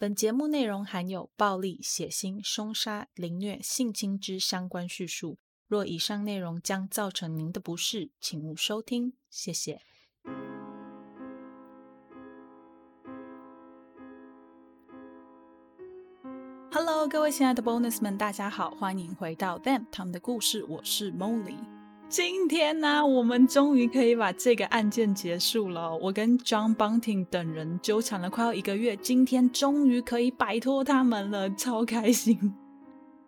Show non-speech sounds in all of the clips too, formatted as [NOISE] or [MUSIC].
本节目内容含有暴力、血腥、凶杀、凌虐、性侵之相关叙述。若以上内容将造成您的不适，请勿收听。谢谢。Hello，各位亲爱的 Bonus 们，大家好，欢迎回到 Them 他们的故事，我是 Molly。今天呢，我们终于可以把这个案件结束了。我跟 John Bunting 等人纠缠了快要一个月，今天终于可以摆脱他们了，[LAUGHS] 超开心。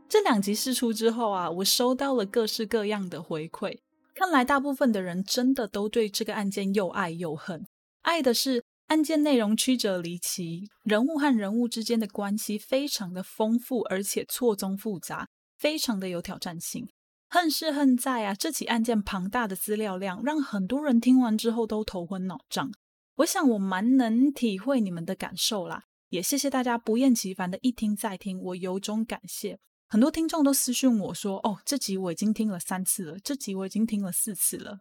这两集试出之后啊，我收到了各式各样的回馈。看来大部分的人真的都对这个案件又爱又恨。爱的是案件内容曲折离奇，人物和人物之间的关系非常的丰富，而且错综复杂，非常的有挑战性。恨是恨在啊，这起案件庞大的资料量让很多人听完之后都头昏脑胀。我想我蛮能体会你们的感受啦，也谢谢大家不厌其烦的一听再听，我由衷感谢。很多听众都私讯我说：“哦，这集我已经听了三次了，这集我已经听了四次了。”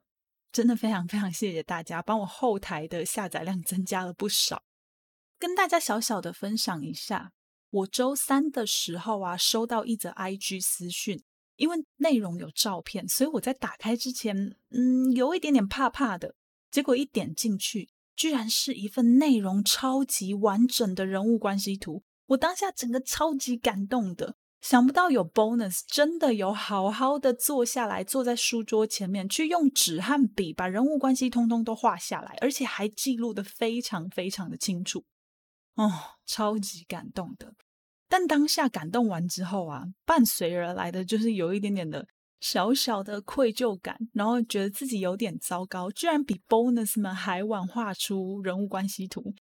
真的非常非常谢谢大家，帮我后台的下载量增加了不少。跟大家小小的分享一下，我周三的时候啊，收到一则 IG 私讯。因为内容有照片，所以我在打开之前，嗯，有一点点怕怕的。结果一点进去，居然是一份内容超级完整的人物关系图。我当下整个超级感动的，想不到有 bonus，真的有好好的坐下来，坐在书桌前面，去用纸和笔把人物关系通通都画下来，而且还记录的非常非常的清楚。哦，超级感动的。但当下感动完之后啊，伴随而来的就是有一点点的小小的愧疚感，然后觉得自己有点糟糕，居然比 bonus 们还晚画出人物关系图，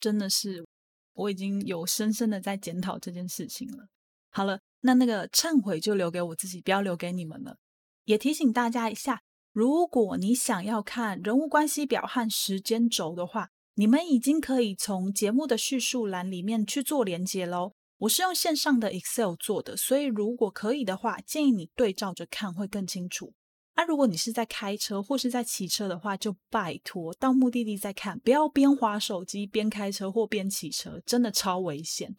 真的是我已经有深深的在检讨这件事情了。好了，那那个忏悔就留给我自己，不要留给你们了。也提醒大家一下，如果你想要看人物关系表和时间轴的话，你们已经可以从节目的叙述栏里面去做连接喽。我是用线上的 Excel 做的，所以如果可以的话，建议你对照着看会更清楚。那如果你是在开车或是在骑车的话，就拜托到目的地再看，不要边划手机边开车或边骑车，真的超危险。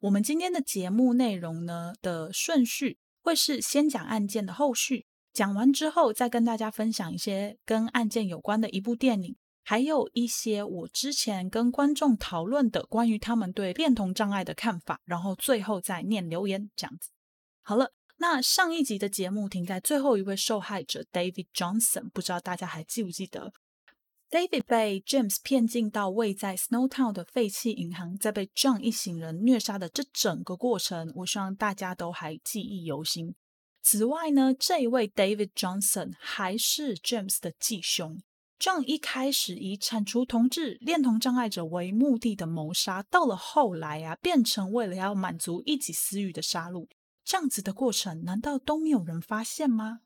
我们今天的节目内容呢的顺序会是先讲案件的后续，讲完之后再跟大家分享一些跟案件有关的一部电影。还有一些我之前跟观众讨论的关于他们对恋童障碍的看法，然后最后再念留言这样子。好了，那上一集的节目停在最后一位受害者 David Johnson，不知道大家还记不记得？David 被 James 骗进到位在 Snowtown 的废弃银行，在被 John 一行人虐杀的这整个过程，我希望大家都还记忆犹新。此外呢，这一位 David Johnson 还是 James 的继兄。这样一开始以铲除同志恋童障碍者为目的的谋杀，到了后来啊，变成为了要满足一己私欲的杀戮，这样子的过程，难道都没有人发现吗？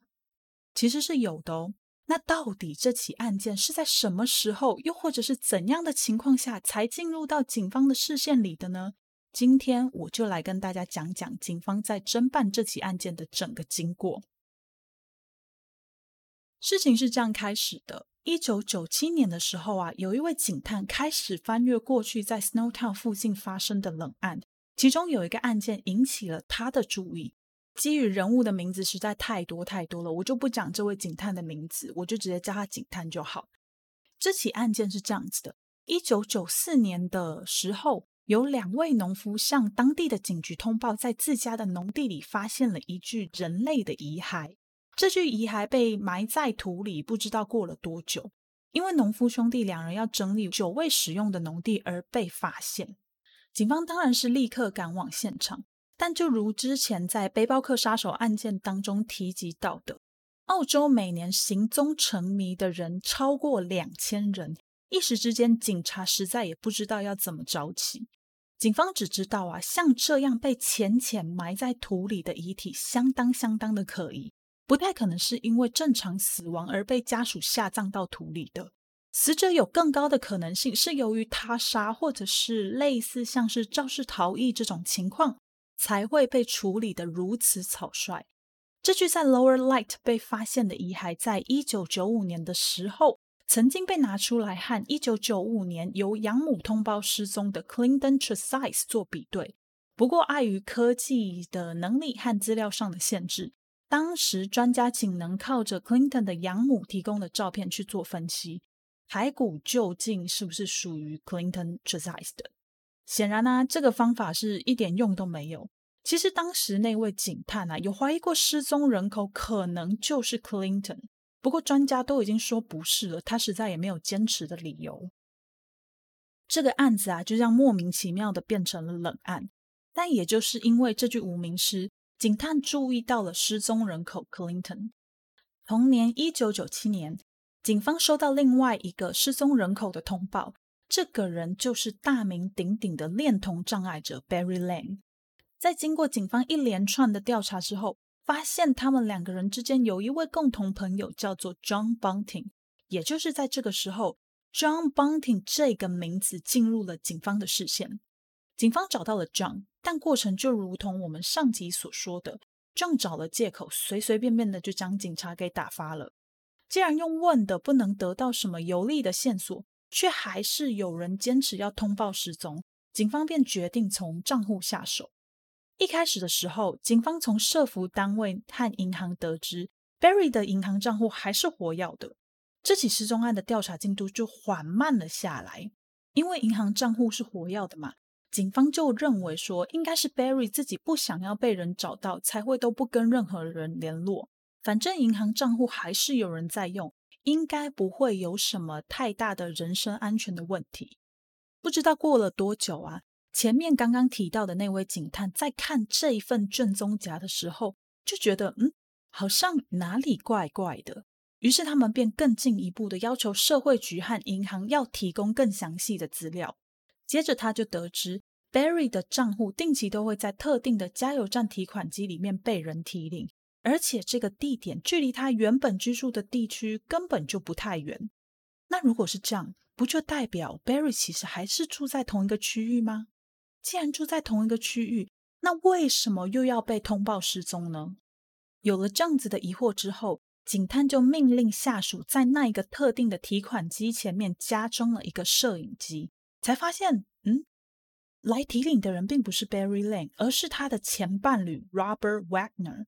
其实是有的哦。那到底这起案件是在什么时候，又或者是怎样的情况下才进入到警方的视线里的呢？今天我就来跟大家讲讲警方在侦办这起案件的整个经过。事情是这样开始的。一九九七年的时候啊，有一位警探开始翻阅过去在 Snowtown 附近发生的冷案，其中有一个案件引起了他的注意。基于人物的名字实在太多太多了，我就不讲这位警探的名字，我就直接叫他警探就好。这起案件是这样子的：一九九四年的时候，有两位农夫向当地的警局通报，在自家的农地里发现了一具人类的遗骸。这具遗骸被埋在土里，不知道过了多久。因为农夫兄弟两人要整理久未使用的农地而被发现。警方当然是立刻赶往现场，但就如之前在背包客杀手案件当中提及到的，澳洲每年行踪成谜的人超过两千人，一时之间警察实在也不知道要怎么找起。警方只知道啊，像这样被浅浅埋在土里的遗体，相当相当的可疑。不太可能是因为正常死亡而被家属下葬到土里的，死者有更高的可能性是由于他杀，或者是类似像是肇事逃逸这种情况，才会被处理的如此草率。这具在 Lower Light 被发现的遗骸，在一九九五年的时候，曾经被拿出来和一九九五年由养母通报失踪的 Clinton Tresize 做比对。不过，碍于科技的能力和资料上的限制，当时专家仅能靠着 Clinton 的养母提供的照片去做分析，骸骨究竟是不是属于 Clinton Tresize 的？显然呢，这个方法是一点用都没有。其实当时那位警探啊，有怀疑过失踪人口可能就是 Clinton，不过专家都已经说不是了，他实在也没有坚持的理由。这个案子啊，就这样莫名其妙的变成了冷案。但也就是因为这句无名诗，警探注意到了失踪人口 Clinton。同年一九九七年，警方收到另外一个失踪人口的通报，这个人就是大名鼎鼎的恋童障碍者 Barry Lane。在经过警方一连串的调查之后，发现他们两个人之间有一位共同朋友，叫做 John Bunting。也就是在这个时候，John Bunting 这个名字进入了警方的视线。警方找到了 John。但过程就如同我们上集所说的，John 找了借口，随随便便的就将警察给打发了。既然用问的不能得到什么有利的线索，却还是有人坚持要通报失踪，警方便决定从账户下手。一开始的时候，警方从社服单位和银行得知，Barry 的银行账户还是活跃的。这起失踪案的调查进度就缓慢了下来，因为银行账户是活跃的嘛。警方就认为说，应该是 Barry 自己不想要被人找到，才会都不跟任何人联络。反正银行账户还是有人在用，应该不会有什么太大的人身安全的问题。不知道过了多久啊，前面刚刚提到的那位警探在看这一份卷宗夹的时候，就觉得嗯，好像哪里怪怪的。于是他们便更进一步的要求社会局和银行要提供更详细的资料。接着他就得知，Barry 的账户定期都会在特定的加油站提款机里面被人提领，而且这个地点距离他原本居住的地区根本就不太远。那如果是这样，不就代表 Barry 其实还是住在同一个区域吗？既然住在同一个区域，那为什么又要被通报失踪呢？有了这样子的疑惑之后，警探就命令下属在那一个特定的提款机前面加装了一个摄影机。才发现，嗯，来提领的人并不是 Barry Lane，而是他的前伴侣 Robert Wagner。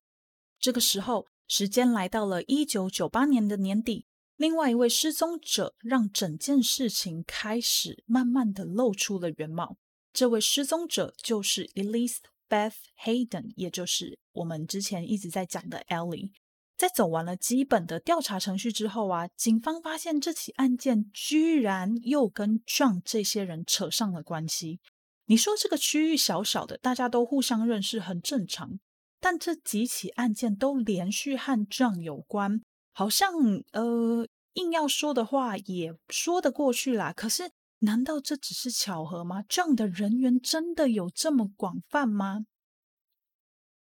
这个时候，时间来到了一九九八年的年底，另外一位失踪者让整件事情开始慢慢的露出了原貌。这位失踪者就是 Elise Beth Hayden，也就是我们之前一直在讲的 Ellie。在走完了基本的调查程序之后啊，警方发现这起案件居然又跟 John 这些人扯上了关系。你说这个区域小小的，大家都互相认识，很正常。但这几起案件都连续和 John 有关，好像呃，硬要说的话也说得过去啦。可是，难道这只是巧合吗？John 的人缘真的有这么广泛吗？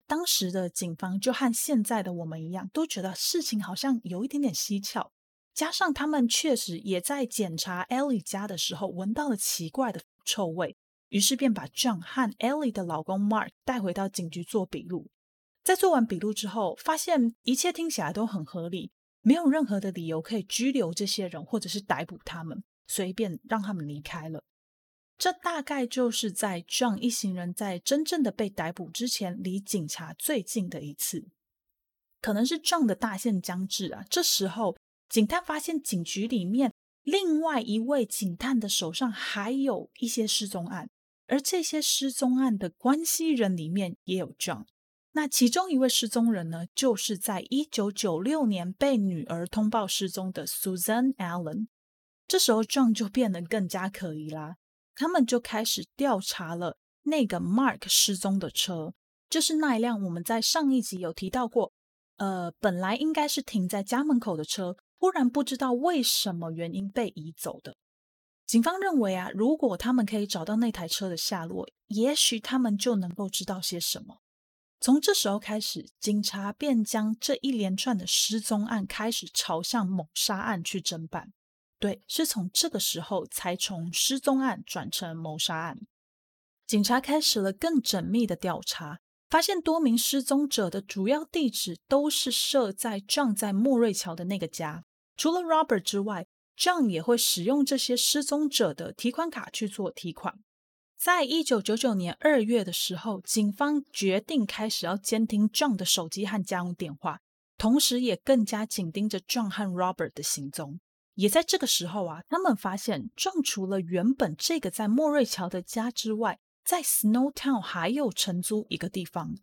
当时的警方就和现在的我们一样，都觉得事情好像有一点点蹊跷。加上他们确实也在检查 Ellie 家的时候闻到了奇怪的臭味，于是便把 John 和 Ellie 的老公 Mark 带回到警局做笔录。在做完笔录之后，发现一切听起来都很合理，没有任何的理由可以拘留这些人或者是逮捕他们，所以便让他们离开了。这大概就是在 John 一行人在真正的被逮捕之前，离警察最近的一次。可能是 John 的大限将至啊，这时候警探发现警局里面另外一位警探的手上还有一些失踪案，而这些失踪案的关系人里面也有 John。那其中一位失踪人呢，就是在一九九六年被女儿通报失踪的 Susan Allen。这时候 John 就变得更加可疑啦。他们就开始调查了那个 Mark 失踪的车，就是那一辆我们在上一集有提到过，呃，本来应该是停在家门口的车，忽然不知道为什么原因被移走的。警方认为啊，如果他们可以找到那台车的下落，也许他们就能够知道些什么。从这时候开始，警察便将这一连串的失踪案开始朝向谋杀案去侦办。对，是从这个时候才从失踪案转成谋杀案。警察开始了更缜密的调查，发现多名失踪者的主要地址都是设在 John 在莫瑞桥的那个家。除了 Robert 之外，John 也会使用这些失踪者的提款卡去做提款。在一九九九年二月的时候，警方决定开始要监听 John 的手机和家用电话，同时也更加紧盯着 John 和 Robert 的行踪。也在这个时候啊，他们发现壮除了原本这个在莫瑞桥的家之外，在 Snowtown 还有承租一个地方。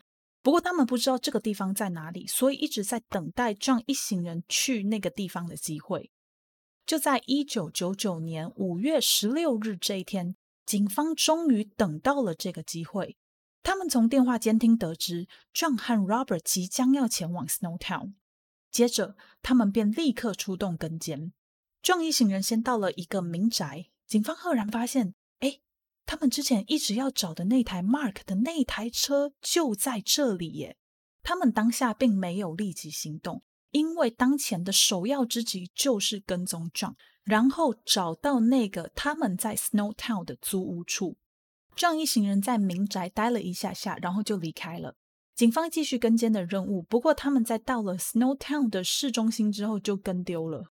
不过他们不知道这个地方在哪里，所以一直在等待壮一行人去那个地方的机会。就在一九九九年五月十六日这一天。警方终于等到了这个机会。他们从电话监听得知，John 和 Robert 即将要前往 Snowtown。接着，他们便立刻出动跟监。John 一行人先到了一个民宅，警方赫然发现，哎，他们之前一直要找的那台 Mark 的那台车就在这里耶！他们当下并没有立即行动，因为当前的首要之急就是跟踪壮。然后找到那个他们在 Snowtown 的租屋处，这样一行人在民宅待了一下下，然后就离开了。警方继续跟监的任务，不过他们在到了 Snowtown 的市中心之后就跟丢了。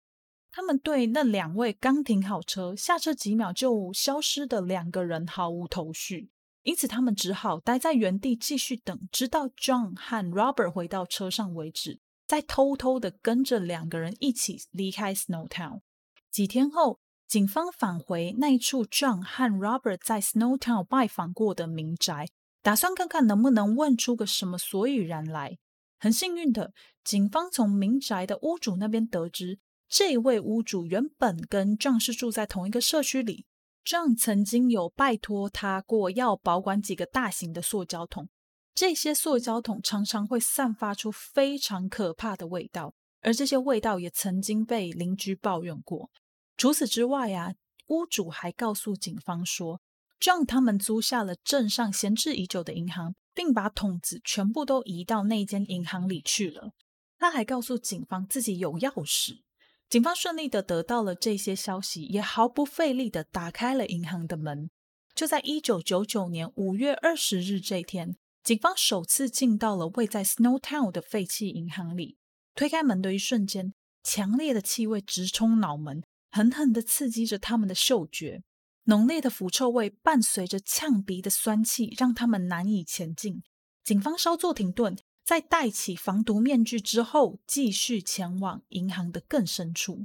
他们对那两位刚停好车、下车几秒就消失的两个人毫无头绪，因此他们只好待在原地继续等，直到 John 和 Robert 回到车上为止，再偷偷的跟着两个人一起离开 Snowtown。几天后，警方返回那一处 John 和 Robert 在 Snowtown 拜访过的民宅，打算看看能不能问出个什么所以然来。很幸运的，警方从民宅的屋主那边得知，这位屋主原本跟 John 是住在同一个社区里。壮曾经有拜托他过要保管几个大型的塑胶桶，这些塑胶桶常常会散发出非常可怕的味道。而这些味道也曾经被邻居抱怨过。除此之外啊，屋主还告诉警方说壮他们租下了镇上闲置已久的银行，并把桶子全部都移到那间银行里去了。他还告诉警方自己有钥匙。警方顺利的得到了这些消息，也毫不费力的打开了银行的门。就在一九九九年五月二十日这天，警方首次进到了位在 Snowtown 的废弃银行里。推开门的一瞬间，强烈的气味直冲脑门，狠狠地刺激着他们的嗅觉。浓烈的腐臭味伴随着呛鼻的酸气，让他们难以前进。警方稍作停顿，在戴起防毒面具之后，继续前往银行的更深处。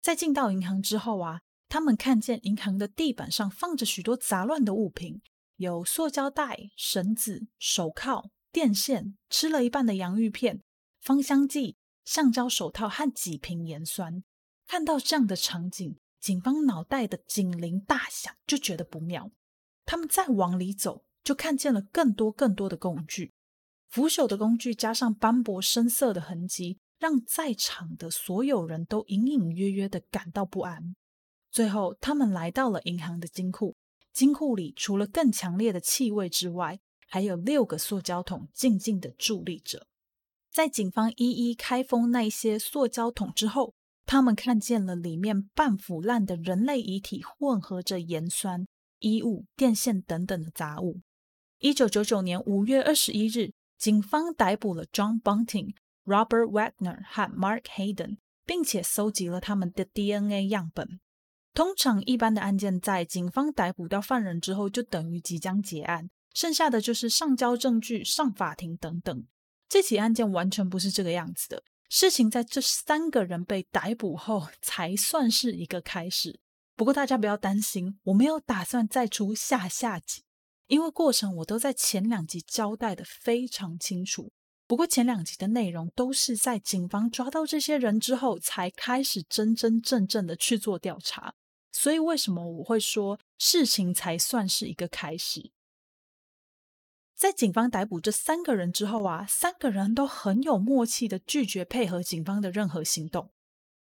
在进到银行之后啊，他们看见银行的地板上放着许多杂乱的物品，有塑胶袋、绳子、手铐、电线、吃了一半的洋芋片。芳香剂、橡胶手套和几瓶盐酸。看到这样的场景，警方脑袋的警铃大响，就觉得不妙。他们再往里走，就看见了更多更多的工具，腐朽的工具加上斑驳深色的痕迹，让在场的所有人都隐隐约约的感到不安。最后，他们来到了银行的金库，金库里除了更强烈的气味之外，还有六个塑胶桶静静的伫立着。在警方一一开封那些塑胶桶之后，他们看见了里面半腐烂的人类遗体，混合着盐酸、衣物、电线等等的杂物。一九九九年五月二十一日，警方逮捕了 John Bunting、Robert Wagner 和 Mark Hayden，并且搜集了他们的 DNA 样本。通常，一般的案件在警方逮捕到犯人之后，就等于即将结案，剩下的就是上交证据、上法庭等等。这起案件完全不是这个样子的。事情在这三个人被逮捕后才算是一个开始。不过大家不要担心，我没有打算再出下下集，因为过程我都在前两集交代的非常清楚。不过前两集的内容都是在警方抓到这些人之后才开始真真正正的去做调查，所以为什么我会说事情才算是一个开始？在警方逮捕这三个人之后啊，三个人都很有默契的拒绝配合警方的任何行动。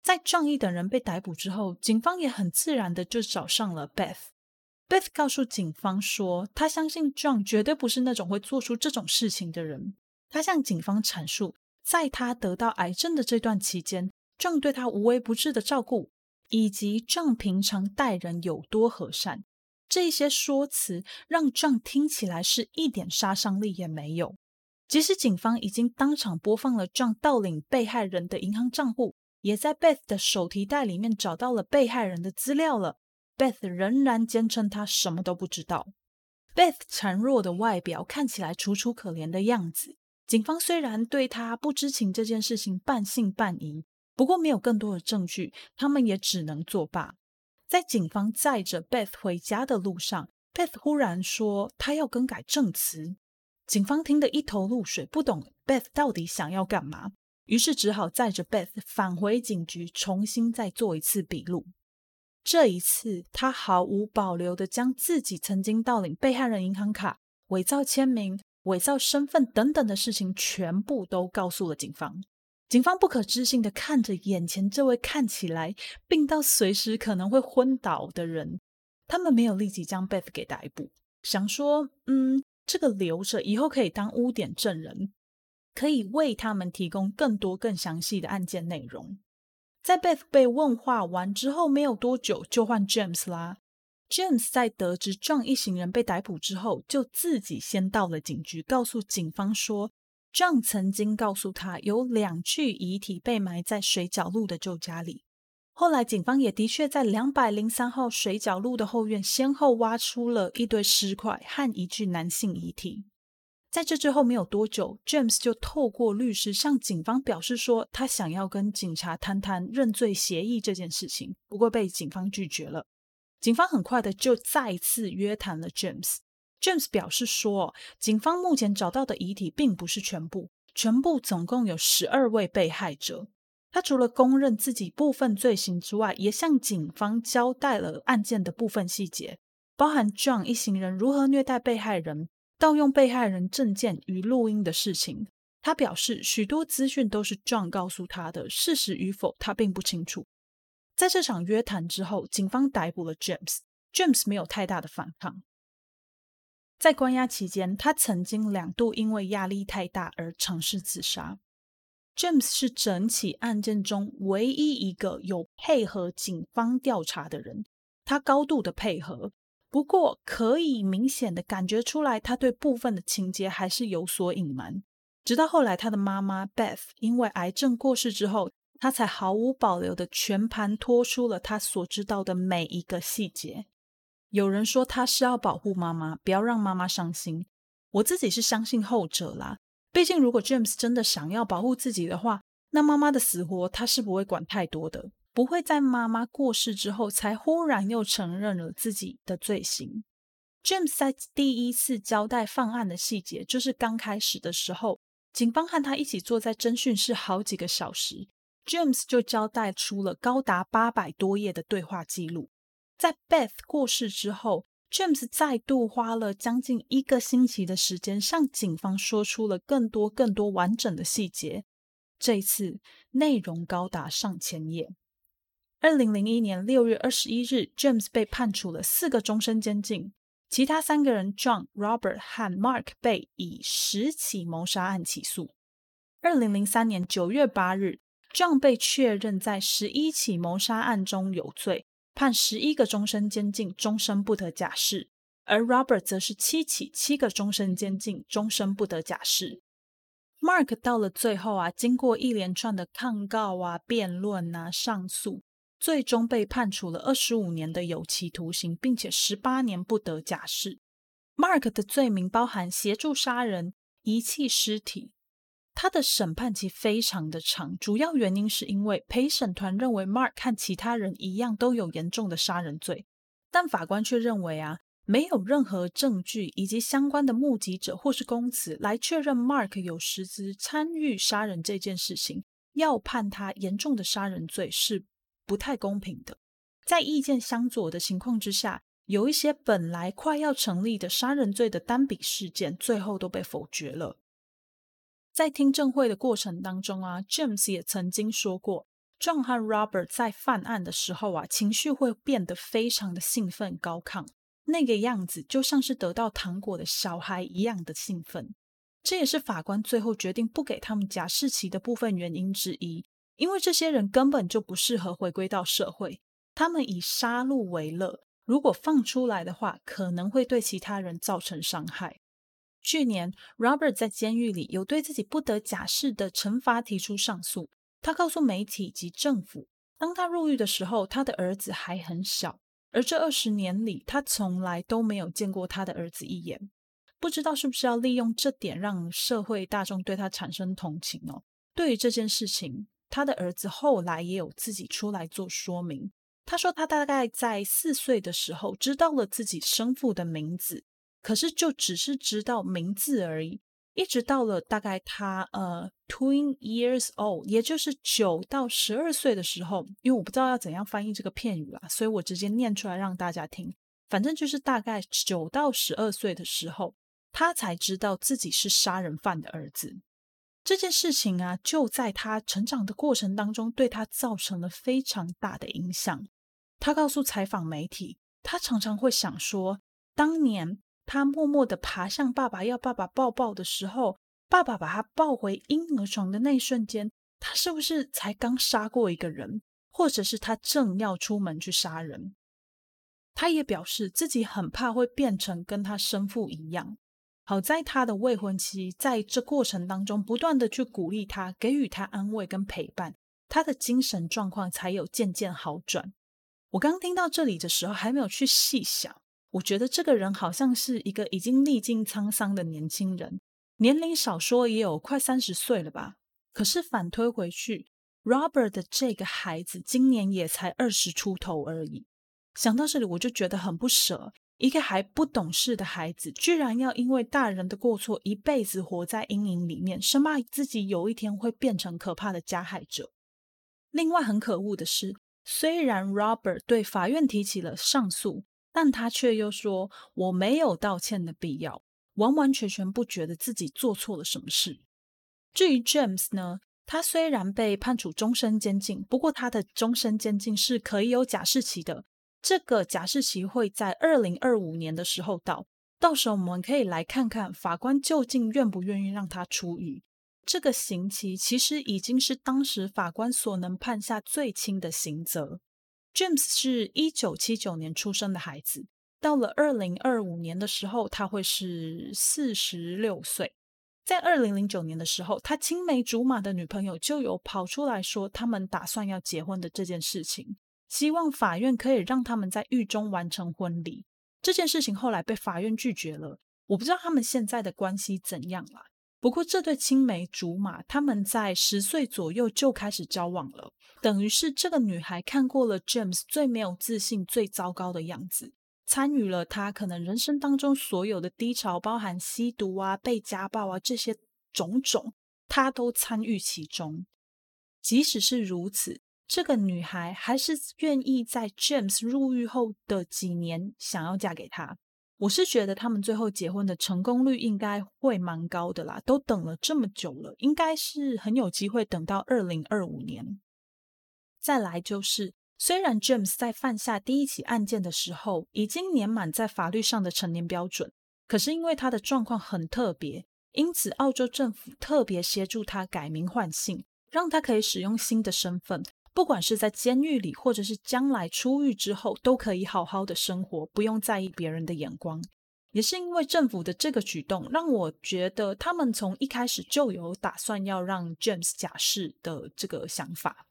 在仗义等人被逮捕之后，警方也很自然的就找上了 Beth。Beth 告诉警方说，他相信 John 绝对不是那种会做出这种事情的人。他向警方阐述，在他得到癌症的这段期间，John 对他无微不至的照顾，以及 John 平常待人有多和善。这些说辞让 John 听起来是一点杀伤力也没有。即使警方已经当场播放了 John 盗领被害人的银行账户，也在 Beth 的手提袋里面找到了被害人的资料了。Beth 仍然坚称她什么都不知道。Beth 孱弱的外表看起来楚楚可怜的样子。警方虽然对他不知情这件事情半信半疑，不过没有更多的证据，他们也只能作罢。在警方载着 Beth 回家的路上，Beth 忽然说他要更改证词。警方听得一头雾水，不懂 Beth 到底想要干嘛，于是只好载着 Beth 返回警局，重新再做一次笔录。这一次，他毫无保留的将自己曾经盗领被害人银行卡、伪造签名、伪造身份等等的事情全部都告诉了警方。警方不可置信的看着眼前这位看起来病到随时可能会昏倒的人，他们没有立即将 Beth 给逮捕，想说，嗯。这个留着以后可以当污点证人，可以为他们提供更多更详细的案件内容。在 Beth 被问话完之后，没有多久就换 James 啦。James 在得知 John 一行人被逮捕之后，就自己先到了警局，告诉警方说，John 曾经告诉他有两具遗体被埋在水角路的旧家里。后来，警方也的确在两百零三号水角路的后院先后挖出了一堆尸块和一具男性遗体。在这之后没有多久，James 就透过律师向警方表示说，他想要跟警察谈谈认罪协议这件事情，不过被警方拒绝了。警方很快的就再次约谈了 James。James 表示说，警方目前找到的遗体并不是全部，全部总共有十二位被害者。他除了公认自己部分罪行之外，也向警方交代了案件的部分细节，包含 John 一行人如何虐待被害人、盗用被害人证件与录音的事情。他表示，许多资讯都是 John 告诉他的，事实与否他并不清楚。在这场约谈之后，警方逮捕了 James。James 没有太大的反抗。在关押期间，他曾经两度因为压力太大而尝试自杀。James 是整起案件中唯一一个有配合警方调查的人，他高度的配合。不过，可以明显的感觉出来，他对部分的情节还是有所隐瞒。直到后来，他的妈妈 Beth 因为癌症过世之后，他才毫无保留的全盘托出了他所知道的每一个细节。有人说他是要保护妈妈，不要让妈妈伤心。我自己是相信后者啦。毕竟，如果 James 真的想要保护自己的话，那妈妈的死活他是不会管太多的，不会在妈妈过世之后才忽然又承认了自己的罪行。James 在第一次交代犯案的细节，就是刚开始的时候，警方和他一起坐在侦讯室好几个小时，James 就交代出了高达八百多页的对话记录。在 Beth 过世之后。James 再度花了将近一个星期的时间，向警方说出了更多、更多完整的细节。这一次内容高达上千页。二零零一年六月二十一日，James 被判处了四个终身监禁，其他三个人 John、Robert 和 Mark 被以十起谋杀案起诉。二零零三年九月八日，John 被确认在十一起谋杀案中有罪。判十一个终身监禁，终身不得假释；而 Robert 则是七起，七个终身监禁，终身不得假释。Mark 到了最后啊，经过一连串的抗告啊、辩论啊、上诉，最终被判处了二十五年的有期徒刑，并且十八年不得假释。Mark 的罪名包含协助杀人、遗弃尸体。他的审判期非常的长，主要原因是因为陪审团认为 Mark 和其他人一样都有严重的杀人罪，但法官却认为啊，没有任何证据以及相关的目击者或是供词来确认 Mark 有实质参与杀人这件事情，要判他严重的杀人罪是不太公平的。在意见相左的情况之下，有一些本来快要成立的杀人罪的单笔事件，最后都被否决了。在听证会的过程当中啊，James 也曾经说过，John 和 Robert 在犯案的时候啊，情绪会变得非常的兴奋高亢，那个样子就像是得到糖果的小孩一样的兴奋。这也是法官最后决定不给他们假释期的部分原因之一，因为这些人根本就不适合回归到社会，他们以杀戮为乐，如果放出来的话，可能会对其他人造成伤害。去年，Robert 在监狱里有对自己不得假释的惩罚提出上诉，他告诉媒体及政府，当他入狱的时候，他的儿子还很小，而这二十年里，他从来都没有见过他的儿子一眼。不知道是不是要利用这点让社会大众对他产生同情哦？对于这件事情，他的儿子后来也有自己出来做说明。他说，他大概在四岁的时候知道了自己生父的名字，可是就只是知道名字而已。一直到了大概他呃 twin years old，也就是九到十二岁的时候，因为我不知道要怎样翻译这个片语啦，所以我直接念出来让大家听。反正就是大概九到十二岁的时候，他才知道自己是杀人犯的儿子。这件事情啊，就在他成长的过程当中，对他造成了非常大的影响。他告诉采访媒体，他常常会想说，当年。他默默地爬向爸爸，要爸爸抱抱的时候，爸爸把他抱回婴儿床的那一瞬间，他是不是才刚杀过一个人，或者是他正要出门去杀人？他也表示自己很怕会变成跟他生父一样。好在他的未婚妻在这过程当中不断的去鼓励他，给予他安慰跟陪伴，他的精神状况才有渐渐好转。我刚听到这里的时候，还没有去细想。我觉得这个人好像是一个已经历尽沧桑的年轻人，年龄少说也有快三十岁了吧。可是反推回去，Robert 的这个孩子今年也才二十出头而已。想到这里，我就觉得很不舍。一个还不懂事的孩子，居然要因为大人的过错，一辈子活在阴影里面，生怕自己有一天会变成可怕的加害者。另外，很可恶的是，虽然 Robert 对法院提起了上诉。但他却又说：“我没有道歉的必要，完完全全不觉得自己做错了什么事。”至于 James 呢，他虽然被判处终身监禁，不过他的终身监禁是可以有假释期的。这个假释期会在二零二五年的时候到，到时候我们可以来看看法官究竟愿不愿意让他出狱。这个刑期其实已经是当时法官所能判下最轻的刑责。James 是一九七九年出生的孩子，到了二零二五年的时候，他会是四十六岁。在二零零九年的时候，他青梅竹马的女朋友就有跑出来说，他们打算要结婚的这件事情，希望法院可以让他们在狱中完成婚礼。这件事情后来被法院拒绝了，我不知道他们现在的关系怎样了。不过，这对青梅竹马，他们在十岁左右就开始交往了，等于是这个女孩看过了 James 最没有自信、最糟糕的样子，参与了他可能人生当中所有的低潮，包含吸毒啊、被家暴啊这些种种，她都参与其中。即使是如此，这个女孩还是愿意在 James 入狱后的几年想要嫁给他。我是觉得他们最后结婚的成功率应该会蛮高的啦，都等了这么久了，应该是很有机会等到二零二五年。再来就是，虽然 James 在犯下第一起案件的时候已经年满在法律上的成年标准，可是因为他的状况很特别，因此澳洲政府特别协助他改名换姓，让他可以使用新的身份。不管是在监狱里，或者是将来出狱之后，都可以好好的生活，不用在意别人的眼光。也是因为政府的这个举动，让我觉得他们从一开始就有打算要让 James 假释的这个想法。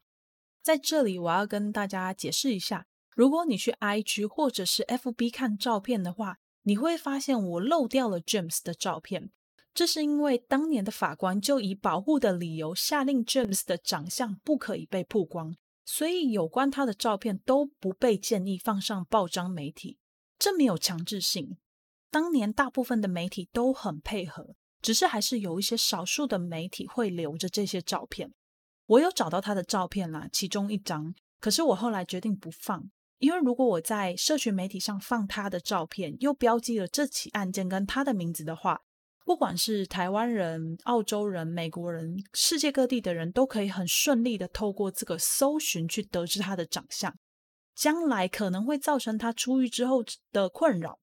在这里，我要跟大家解释一下：如果你去 IG 或者是 FB 看照片的话，你会发现我漏掉了 James 的照片。这是因为当年的法官就以保护的理由下令 James 的长相不可以被曝光，所以有关他的照片都不被建议放上报章媒体。这没有强制性。当年大部分的媒体都很配合，只是还是有一些少数的媒体会留着这些照片。我有找到他的照片啦，其中一张，可是我后来决定不放，因为如果我在社群媒体上放他的照片，又标记了这起案件跟他的名字的话。不管是台湾人、澳洲人、美国人，世界各地的人都可以很顺利的透过这个搜寻去得知他的长相，将来可能会造成他出狱之后的困扰。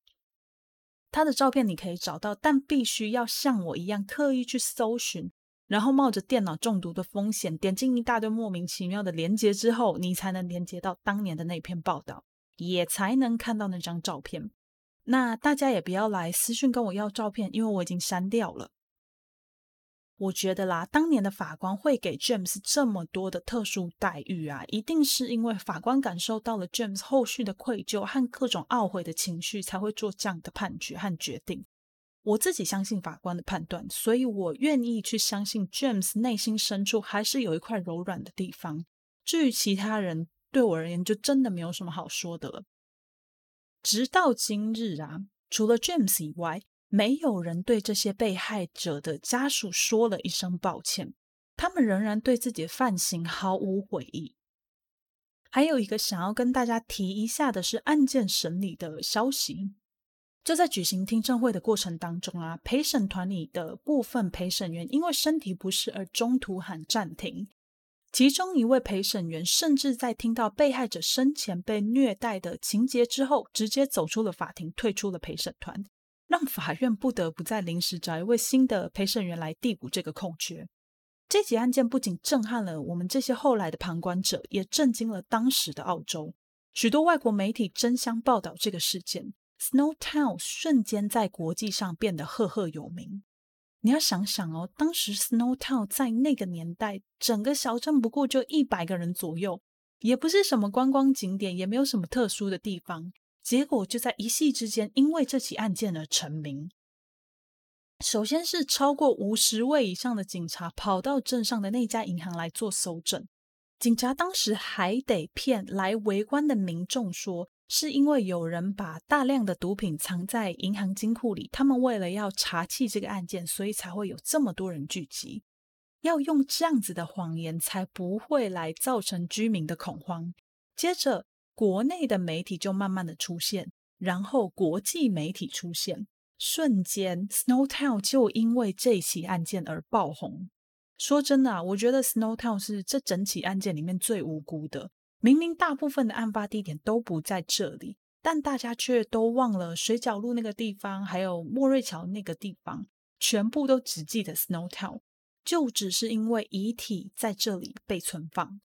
他的照片你可以找到，但必须要像我一样刻意去搜寻，然后冒着电脑中毒的风险，点进一大堆莫名其妙的连接之后，你才能连接到当年的那篇报道，也才能看到那张照片。那大家也不要来私讯跟我要照片，因为我已经删掉了。我觉得啦，当年的法官会给 James 这么多的特殊待遇啊，一定是因为法官感受到了 James 后续的愧疚和各种懊悔的情绪，才会做这样的判决和决定。我自己相信法官的判断，所以我愿意去相信 James 内心深处还是有一块柔软的地方。至于其他人，对我而言就真的没有什么好说的了。直到今日啊，除了 James 以外，没有人对这些被害者的家属说了一声抱歉，他们仍然对自己的犯行毫无悔意。还有一个想要跟大家提一下的是案件审理的消息，就在举行听证会的过程当中啊，陪审团里的部分陪审员因为身体不适而中途喊暂停。其中一位陪审员甚至在听到被害者生前被虐待的情节之后，直接走出了法庭，退出了陪审团。让法院不得不再临时找一位新的陪审员来递补这个空缺。这起案件不仅震撼了我们这些后来的旁观者，也震惊了当时的澳洲。许多外国媒体争相报道这个事件，Snow Town 瞬间在国际上变得赫赫有名。你要想想哦，当时 Snow Town 在那个年代，整个小镇不过就一百个人左右，也不是什么观光景点，也没有什么特殊的地方。结果就在一夕之间，因为这起案件而成名。首先是超过五十位以上的警察跑到镇上的那家银行来做搜证，警察当时还得骗来围观的民众说，是因为有人把大量的毒品藏在银行金库里，他们为了要查缉这个案件，所以才会有这么多人聚集，要用这样子的谎言才不会来造成居民的恐慌。接着。国内的媒体就慢慢的出现，然后国际媒体出现，瞬间 Snow Town 就因为这起案件而爆红。说真的啊，我觉得 Snow Town 是这整起案件里面最无辜的。明明大部分的案发地点都不在这里，但大家却都忘了水饺路那个地方，还有莫瑞桥那个地方，全部都只记得 Snow Town，就只是因为遗体在这里被存放。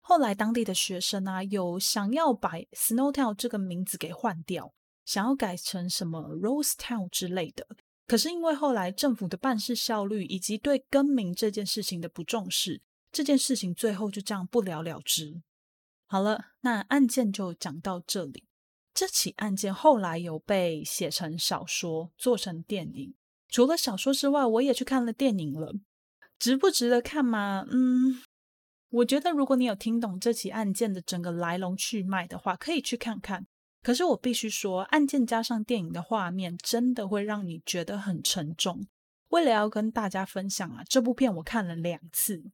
后来，当地的学生啊，有想要把 Snowtown 这个名字给换掉，想要改成什么 Rosetown 之类的。可是因为后来政府的办事效率以及对更名这件事情的不重视，这件事情最后就这样不了了之。好了，那案件就讲到这里。这起案件后来有被写成小说，做成电影。除了小说之外，我也去看了电影了。值不值得看吗？嗯。我觉得，如果你有听懂这起案件的整个来龙去脉的话，可以去看看。可是我必须说，案件加上电影的画面，真的会让你觉得很沉重。为了要跟大家分享啊，这部片我看了两次。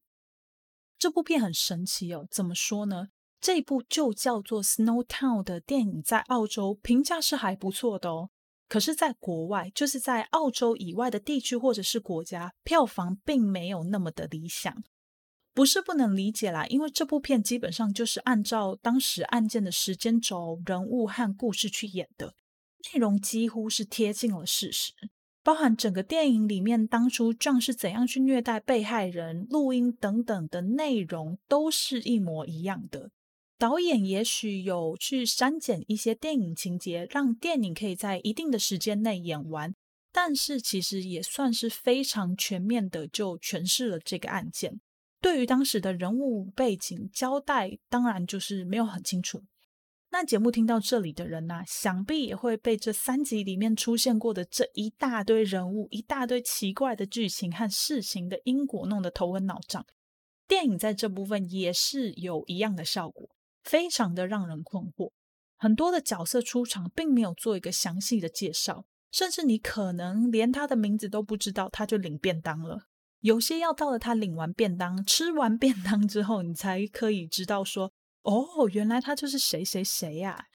这部片很神奇哦，怎么说呢？这部就叫做《Snow Town》的电影，在澳洲评价是还不错的哦。可是，在国外，就是在澳洲以外的地区或者是国家，票房并没有那么的理想。不是不能理解啦，因为这部片基本上就是按照当时案件的时间轴、人物和故事去演的，内容几乎是贴近了事实，包含整个电影里面当初 John 是怎样去虐待被害人、录音等等的内容都是一模一样的。导演也许有去删减一些电影情节，让电影可以在一定的时间内演完，但是其实也算是非常全面的就诠释了这个案件。对于当时的人物背景交代，当然就是没有很清楚。那节目听到这里的人呢，想必也会被这三集里面出现过的这一大堆人物、一大堆奇怪的剧情和事情的因果弄得头昏脑胀。电影在这部分也是有一样的效果，非常的让人困惑。很多的角色出场并没有做一个详细的介绍，甚至你可能连他的名字都不知道，他就领便当了。有些要到了他领完便当、吃完便当之后，你才可以知道说，哦，原来他就是谁谁谁呀。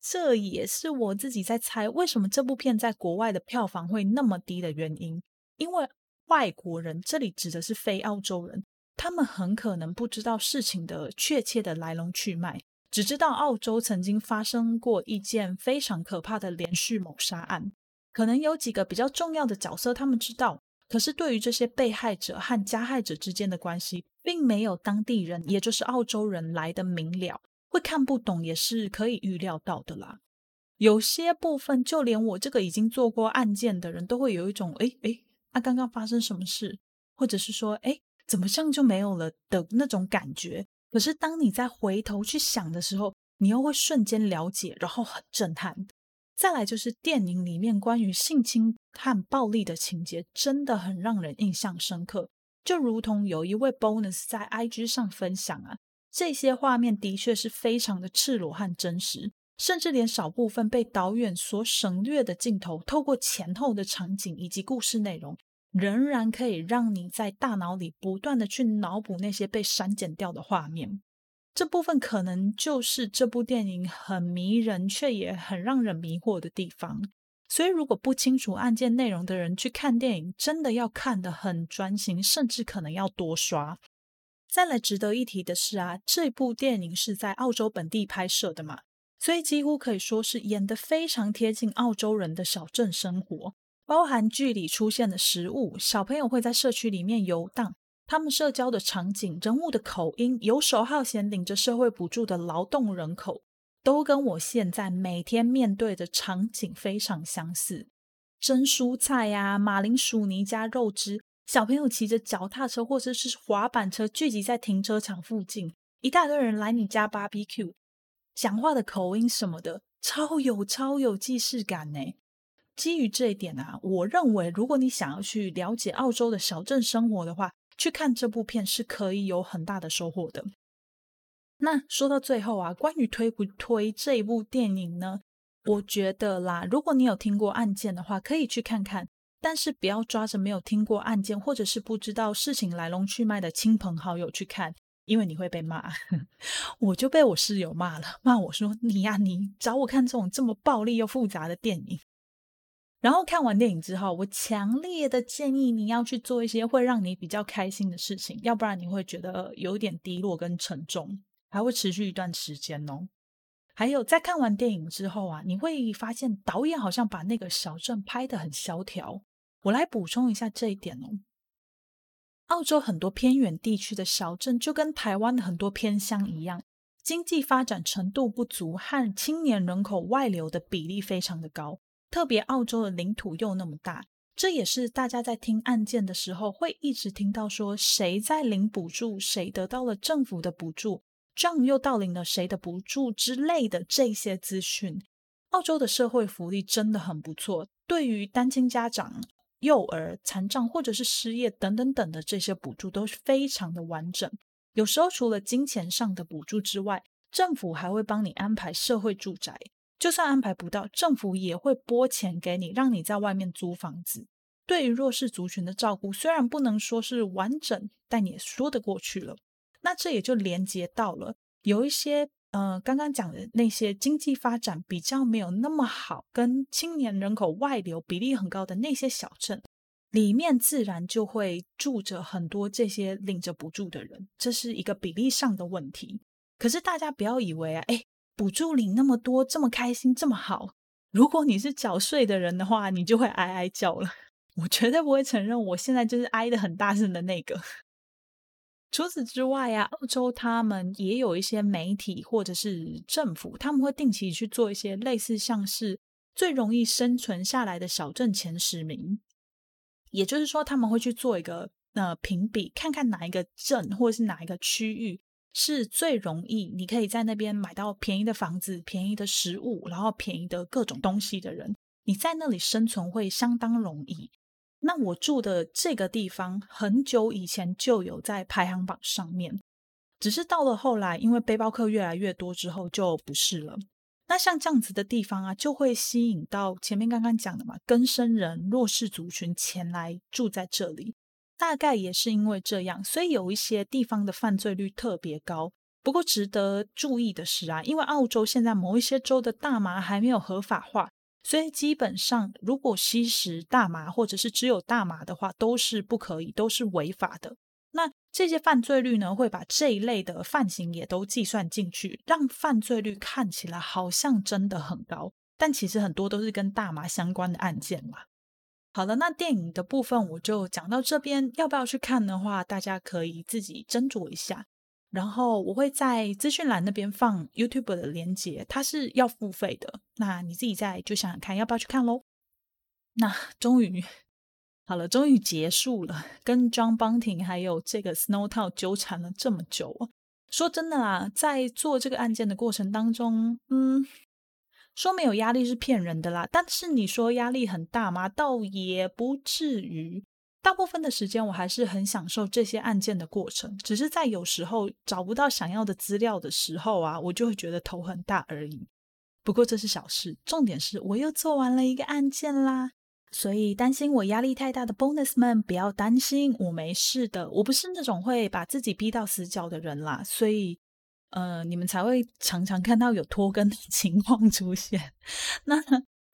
这也是我自己在猜，为什么这部片在国外的票房会那么低的原因。因为外国人，这里指的是非澳洲人，他们很可能不知道事情的确切的来龙去脉，只知道澳洲曾经发生过一件非常可怕的连续谋杀案，可能有几个比较重要的角色，他们知道。可是，对于这些被害者和加害者之间的关系，并没有当地人，也就是澳洲人来的明了，会看不懂也是可以预料到的啦。有些部分，就连我这个已经做过案件的人都会有一种，哎哎，啊，刚刚发生什么事？或者是说，哎，怎么这样就没有了的那种感觉。可是当你再回头去想的时候，你又会瞬间了解，然后很震撼。再来就是电影里面关于性侵和暴力的情节，真的很让人印象深刻。就如同有一位 bonus 在 IG 上分享啊，这些画面的确是非常的赤裸和真实，甚至连少部分被导演所省略的镜头，透过前后的场景以及故事内容，仍然可以让你在大脑里不断的去脑补那些被删减掉的画面。这部分可能就是这部电影很迷人，却也很让人迷惑的地方。所以，如果不清楚案件内容的人去看电影，真的要看得很专心，甚至可能要多刷。再来值得一提的是啊，这部电影是在澳洲本地拍摄的嘛，所以几乎可以说是演得非常贴近澳洲人的小镇生活，包含剧里出现的食物，小朋友会在社区里面游荡。他们社交的场景、人物的口音、游手好闲、领着社会补助的劳动人口，都跟我现在每天面对的场景非常相似。蒸蔬菜呀、马铃薯泥加肉汁，小朋友骑着脚踏车或者是滑板车聚集在停车场附近，一大堆人来你家 BBQ，讲话的口音什么的，超有超有既视感呢。基于这一点啊，我认为如果你想要去了解澳洲的小镇生活的话，去看这部片是可以有很大的收获的。那说到最后啊，关于推不推这一部电影呢？我觉得啦，如果你有听过案件的话，可以去看看，但是不要抓着没有听过案件或者是不知道事情来龙去脉的亲朋好友去看，因为你会被骂。[LAUGHS] 我就被我室友骂了，骂我说：“你呀，你找我看这种这么暴力又复杂的电影。”然后看完电影之后，我强烈的建议你要去做一些会让你比较开心的事情，要不然你会觉得有点低落跟沉重，还会持续一段时间哦。还有在看完电影之后啊，你会发现导演好像把那个小镇拍得很萧条。我来补充一下这一点哦。澳洲很多偏远地区的小镇就跟台湾很多偏乡一样，经济发展程度不足和青年人口外流的比例非常的高。特别澳洲的领土又那么大，这也是大家在听案件的时候会一直听到说谁在领补助，谁得到了政府的补助，这样又到领了谁的补助之类的这些资讯。澳洲的社会福利真的很不错，对于单亲家长、幼儿、残障或者是失业等等等的这些补助都是非常的完整。有时候除了金钱上的补助之外，政府还会帮你安排社会住宅。就算安排不到，政府也会拨钱给你，让你在外面租房子。对于弱势族群的照顾，虽然不能说是完整，但也说得过去了。那这也就连接到了有一些，呃，刚刚讲的那些经济发展比较没有那么好，跟青年人口外流比例很高的那些小镇，里面自然就会住着很多这些领着补助的人，这是一个比例上的问题。可是大家不要以为啊，哎。补助领那么多，这么开心，这么好。如果你是缴税的人的话，你就会哀哀叫了。我绝对不会承认，我现在就是哀的很大声的那个。除此之外啊，澳洲他们也有一些媒体或者是政府，他们会定期去做一些类似像是最容易生存下来的小镇前十名，也就是说，他们会去做一个呃评比，看看哪一个镇或者是哪一个区域。是最容易，你可以在那边买到便宜的房子、便宜的食物，然后便宜的各种东西的人，你在那里生存会相当容易。那我住的这个地方，很久以前就有在排行榜上面，只是到了后来，因为背包客越来越多之后，就不是了。那像这样子的地方啊，就会吸引到前面刚刚讲的嘛，根生人、弱势族群前来住在这里。大概也是因为这样，所以有一些地方的犯罪率特别高。不过值得注意的是啊，因为澳洲现在某一些州的大麻还没有合法化，所以基本上如果吸食大麻或者是只有大麻的话，都是不可以，都是违法的。那这些犯罪率呢，会把这一类的犯行也都计算进去，让犯罪率看起来好像真的很高，但其实很多都是跟大麻相关的案件嘛。好了，那电影的部分我就讲到这边。要不要去看的话，大家可以自己斟酌一下。然后我会在资讯栏那边放 YouTube 的链接，它是要付费的。那你自己再就想想看，要不要去看喽？那 [LAUGHS] 终于，好了，终于结束了。跟 John Bunting 还有这个 Snowtown 纠缠了这么久，说真的啦，在做这个案件的过程当中，嗯，说没有压力是骗人的啦。但是你说压力很大吗？倒也不至于。大部分的时间我还是很享受这些案件的过程，只是在有时候找不到想要的资料的时候啊，我就会觉得头很大而已。不过这是小事，重点是我又做完了一个案件啦。所以担心我压力太大的 bonus 们不要担心，我没事的。我不是那种会把自己逼到死角的人啦，所以呃，你们才会常常看到有拖更的 [LAUGHS] 情况出现。那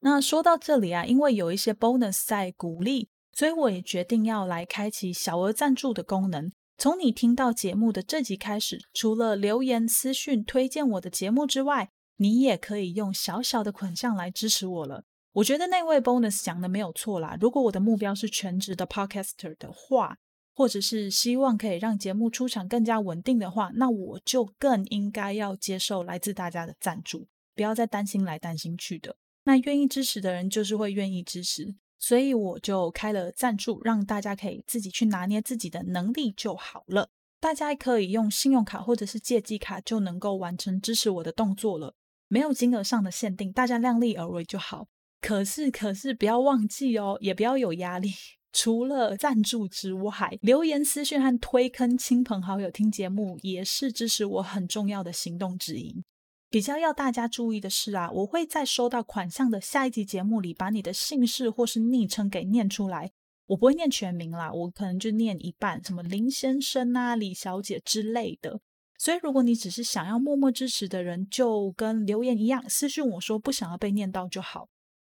那说到这里啊，因为有一些 bonus 在鼓励。所以我也决定要来开启小额赞助的功能。从你听到节目的这集开始，除了留言私讯推荐我的节目之外，你也可以用小小的款项来支持我了。我觉得那位 bonus 讲的没有错啦。如果我的目标是全职的 podcaster 的话，或者是希望可以让节目出场更加稳定的话，那我就更应该要接受来自大家的赞助，不要再担心来担心去的。那愿意支持的人就是会愿意支持。所以我就开了赞助，让大家可以自己去拿捏自己的能力就好了。大家可以用信用卡或者是借记卡就能够完成支持我的动作了，没有金额上的限定，大家量力而为就好。可是，可是不要忘记哦，也不要有压力。除了赞助之外，留言私讯和推坑亲朋好友听节目，也是支持我很重要的行动之一。比较要大家注意的是啊，我会在收到款项的下一集节目里，把你的姓氏或是昵称给念出来。我不会念全名啦，我可能就念一半，什么林先生啊、李小姐之类的。所以如果你只是想要默默支持的人，就跟留言一样，私讯我说不想要被念到就好。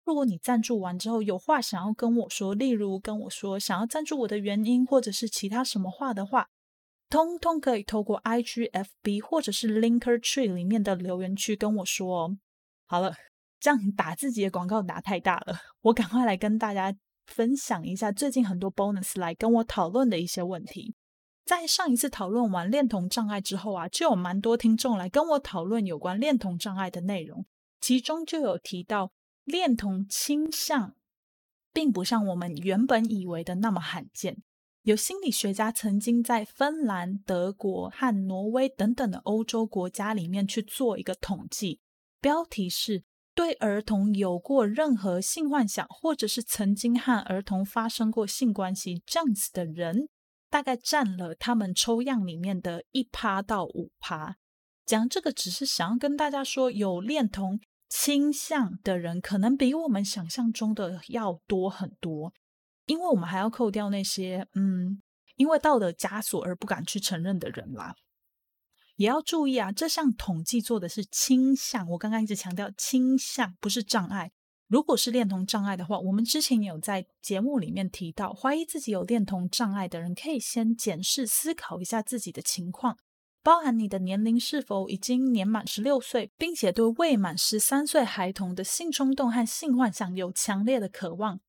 如果你赞助完之后有话想要跟我说，例如跟我说想要赞助我的原因，或者是其他什么话的话。通通可以透过 IGFB 或者是 Linker Tree 里面的留言区跟我说哦。好了，这样打自己的广告打太大了，我赶快来跟大家分享一下最近很多 bonus 来跟我讨论的一些问题。在上一次讨论完恋童障碍之后啊，就有蛮多听众来跟我讨论有关恋童障碍的内容，其中就有提到恋童倾向，并不像我们原本以为的那么罕见。有心理学家曾经在芬兰、德国和挪威等等的欧洲国家里面去做一个统计，标题是“对儿童有过任何性幻想，或者是曾经和儿童发生过性关系这样子的人，大概占了他们抽样里面的一趴到五趴。”讲这个只是想要跟大家说，有恋童倾向的人，可能比我们想象中的要多很多。因为我们还要扣掉那些，嗯，因为道德枷锁而不敢去承认的人啦，也要注意啊。这项统计做的是倾向，我刚刚一直强调倾向，不是障碍。如果是恋童障碍的话，我们之前也有在节目里面提到，怀疑自己有恋童障碍的人，可以先检视、思考一下自己的情况，包含你的年龄是否已经年满十六岁，并且对未满十三岁孩童的性冲动和性幻想有强烈的渴望。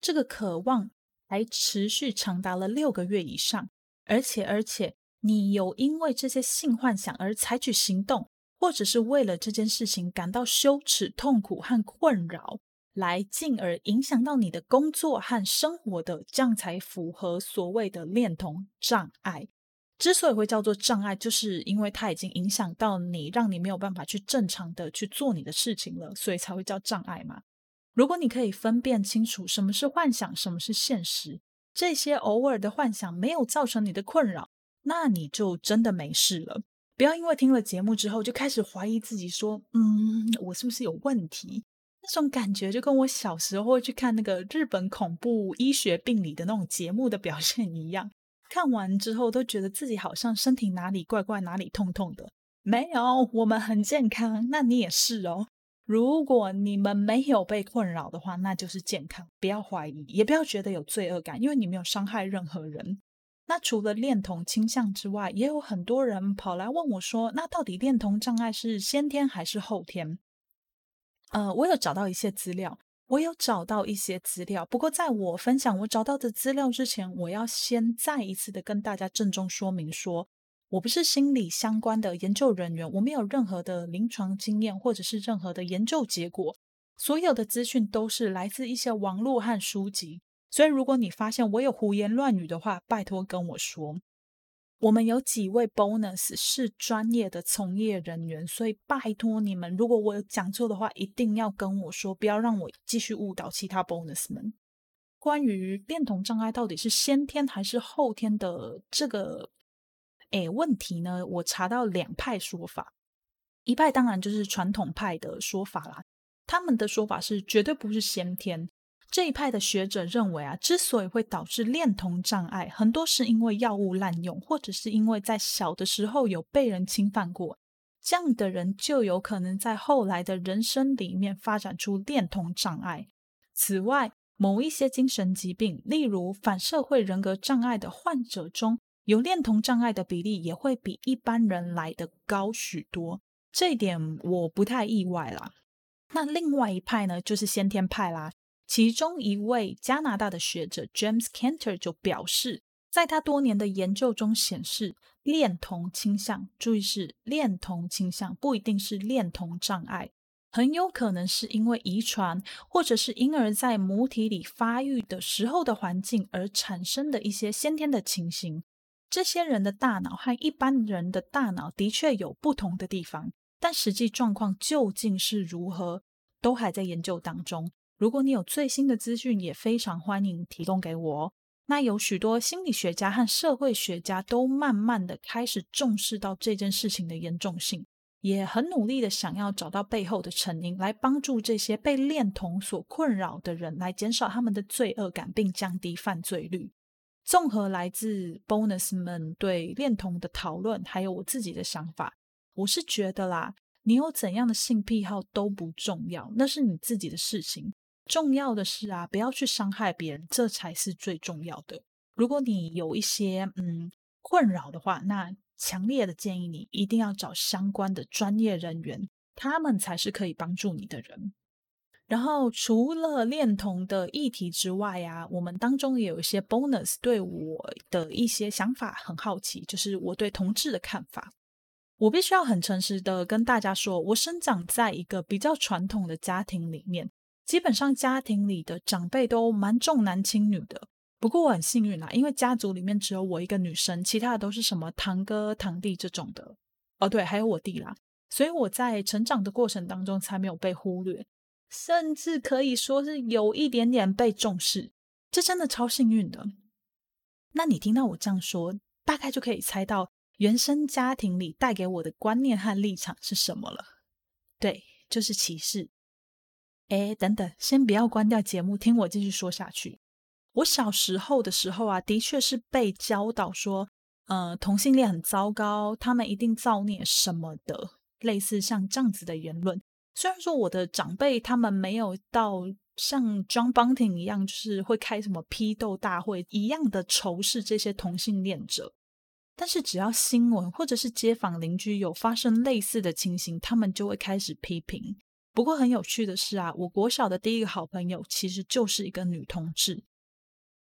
这个渴望还持续长达了六个月以上，而且而且，你有因为这些性幻想而采取行动，或者是为了这件事情感到羞耻、痛苦和困扰，来进而影响到你的工作和生活的，这样才符合所谓的恋童障碍。之所以会叫做障碍，就是因为它已经影响到你，让你没有办法去正常的去做你的事情了，所以才会叫障碍嘛。如果你可以分辨清楚什么是幻想，什么是现实，这些偶尔的幻想没有造成你的困扰，那你就真的没事了。不要因为听了节目之后就开始怀疑自己，说：“嗯，我是不是有问题？”那种感觉就跟我小时候去看那个日本恐怖医学病理的那种节目的表现一样，看完之后都觉得自己好像身体哪里怪怪，哪里痛痛的。没有，我们很健康，那你也是哦。如果你们没有被困扰的话，那就是健康，不要怀疑，也不要觉得有罪恶感，因为你没有伤害任何人。那除了恋童倾向之外，也有很多人跑来问我说：“那到底恋童障碍是先天还是后天？”呃，我有找到一些资料，我有找到一些资料。不过在我分享我找到的资料之前，我要先再一次的跟大家郑重说明说。我不是心理相关的研究人员，我没有任何的临床经验或者是任何的研究结果，所有的资讯都是来自一些网络和书籍，所以如果你发现我有胡言乱语的话，拜托跟我说。我们有几位 bonus 是专业的从业人员，所以拜托你们，如果我有讲错的话，一定要跟我说，不要让我继续误导其他 bonus 们。关于恋童障碍到底是先天还是后天的这个诶问题呢？我查到两派说法，一派当然就是传统派的说法啦，他们的说法是绝对不是先天。这一派的学者认为啊，之所以会导致恋童障碍，很多是因为药物滥用，或者是因为在小的时候有被人侵犯过，这样的人就有可能在后来的人生里面发展出恋童障碍。此外，某一些精神疾病，例如反社会人格障碍的患者中，有恋童障碍的比例也会比一般人来的高许多。这一点我不太意外啦。那另外一派呢，就是先天派啦。其中一位加拿大的学者 James Cantor 就表示，在他多年的研究中显示，恋童倾向，注意是恋童倾向，不一定是恋童障碍，很有可能是因为遗传，或者是婴儿在母体里发育的时候的环境而产生的一些先天的情形。这些人的大脑和一般人的大脑的确有不同的地方，但实际状况究竟是如何，都还在研究当中。如果你有最新的资讯，也非常欢迎提供给我。那有许多心理学家和社会学家都慢慢的开始重视到这件事情的严重性，也很努力的想要找到背后的成因，来帮助这些被恋童所困扰的人，来减少他们的罪恶感，并降低犯罪率。综合来自 bonus 们对恋童的讨论，还有我自己的想法，我是觉得啦，你有怎样的性癖好都不重要，那是你自己的事情。重要的是啊，不要去伤害别人，这才是最重要的。如果你有一些嗯困扰的话，那强烈的建议你一定要找相关的专业人员，他们才是可以帮助你的人。然后除了恋童的议题之外啊，我们当中也有一些 bonus 对我的一些想法很好奇，就是我对同志的看法。我必须要很诚实的跟大家说，我生长在一个比较传统的家庭里面。基本上家庭里的长辈都蛮重男轻女的，不过我很幸运啦，因为家族里面只有我一个女生，其他的都是什么堂哥堂弟这种的。哦，对，还有我弟啦，所以我在成长的过程当中才没有被忽略，甚至可以说是有一点点被重视，这真的超幸运的。那你听到我这样说，大概就可以猜到原生家庭里带给我的观念和立场是什么了。对，就是歧视。哎，等等，先不要关掉节目，听我继续说下去。我小时候的时候啊，的确是被教导说，呃，同性恋很糟糕，他们一定造孽什么的，类似像这样子的言论。虽然说我的长辈他们没有到像 John Bunting 一样，就是会开什么批斗大会一样的仇视这些同性恋者，但是只要新闻或者是街坊邻居有发生类似的情形，他们就会开始批评。不过很有趣的是啊，我国小的第一个好朋友其实就是一个女同志。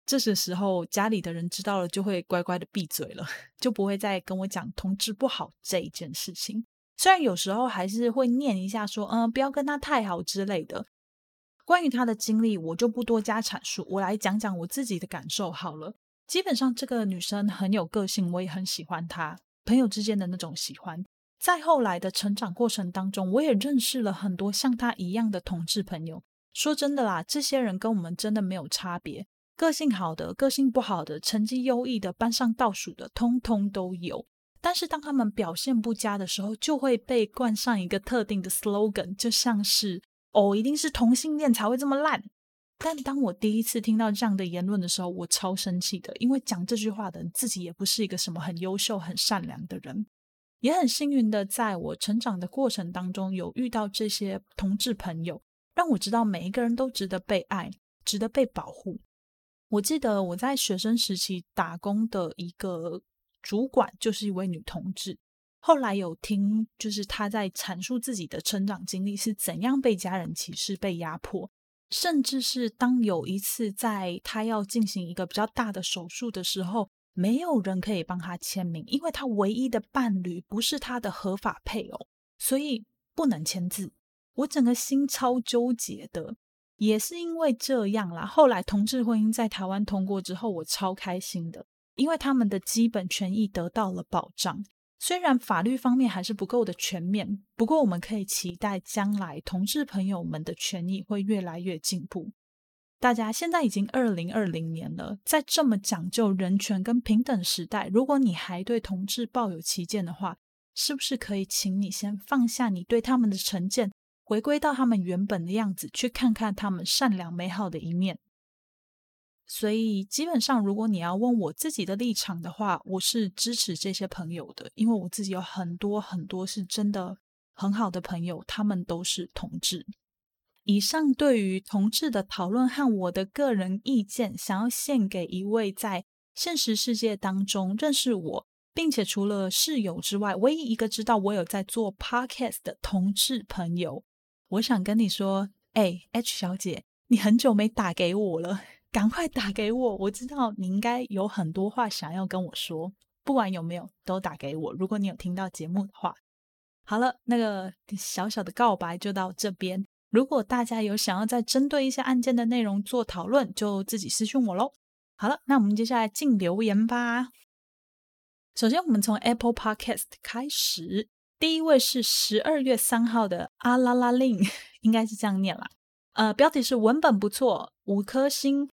这时时候家里的人知道了，就会乖乖的闭嘴了，[LAUGHS] 就不会再跟我讲同志不好这一件事情。虽然有时候还是会念一下，说嗯，不要跟他太好之类的。关于他的经历，我就不多加阐述，我来讲讲我自己的感受好了。基本上这个女生很有个性，我也很喜欢她，朋友之间的那种喜欢。在后来的成长过程当中，我也认识了很多像他一样的同志朋友。说真的啦，这些人跟我们真的没有差别，个性好的、个性不好的、成绩优异的、班上倒数的，通通都有。但是当他们表现不佳的时候，就会被冠上一个特定的 slogan，就像是“哦，一定是同性恋才会这么烂”。但当我第一次听到这样的言论的时候，我超生气的，因为讲这句话的人自己也不是一个什么很优秀、很善良的人。也很幸运的，在我成长的过程当中，有遇到这些同志朋友，让我知道每一个人都值得被爱，值得被保护。我记得我在学生时期打工的一个主管就是一位女同志，后来有听，就是她在阐述自己的成长经历是怎样被家人歧视、被压迫，甚至是当有一次在她要进行一个比较大的手术的时候。没有人可以帮他签名，因为他唯一的伴侣不是他的合法配偶，所以不能签字。我整个心超纠结的。也是因为这样啦。后来同志婚姻在台湾通过之后，我超开心的，因为他们的基本权益得到了保障。虽然法律方面还是不够的全面，不过我们可以期待将来同志朋友们的权益会越来越进步。大家现在已经二零二零年了，在这么讲究人权跟平等时代，如果你还对同志抱有歧见的话，是不是可以请你先放下你对他们的成见，回归到他们原本的样子，去看看他们善良美好的一面？所以，基本上，如果你要问我自己的立场的话，我是支持这些朋友的，因为我自己有很多很多是真的很好的朋友，他们都是同志。以上对于同志的讨论和我的个人意见，想要献给一位在现实世界当中认识我，并且除了室友之外，唯一一个知道我有在做 podcast 的同志朋友，我想跟你说，哎，H 小姐，你很久没打给我了。赶快打给我，我知道你应该有很多话想要跟我说，不管有没有都打给我。如果你有听到节目的话，好了，那个小小的告白就到这边。如果大家有想要再针对一些案件的内容做讨论，就自己私讯我喽。好了，那我们接下来进留言吧。首先，我们从 Apple Podcast 开始，第一位是十二月三号的阿拉拉令，应该是这样念啦。呃，标题是文本不错，五颗星。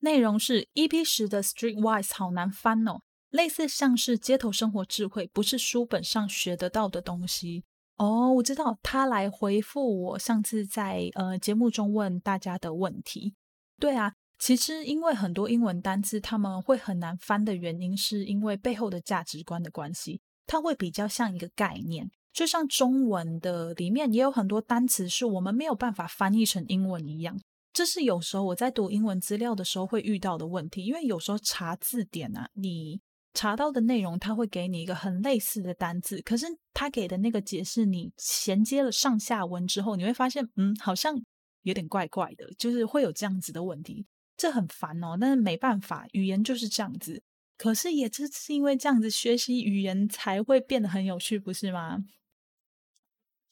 内容是 EP 十的 Streetwise 好难翻哦，类似像是街头生活智慧，不是书本上学得到的东西哦。我知道他来回复我上次在呃节目中问大家的问题。对啊，其实因为很多英文单词他们会很难翻的原因，是因为背后的价值观的关系，它会比较像一个概念，就像中文的里面也有很多单词是我们没有办法翻译成英文一样。这是有时候我在读英文资料的时候会遇到的问题，因为有时候查字典啊，你查到的内容它会给你一个很类似的单字，可是它给的那个解释，你衔接了上下文之后，你会发现，嗯，好像有点怪怪的，就是会有这样子的问题，这很烦哦。但是没办法，语言就是这样子。可是也正是因为这样子，学习语言才会变得很有趣，不是吗？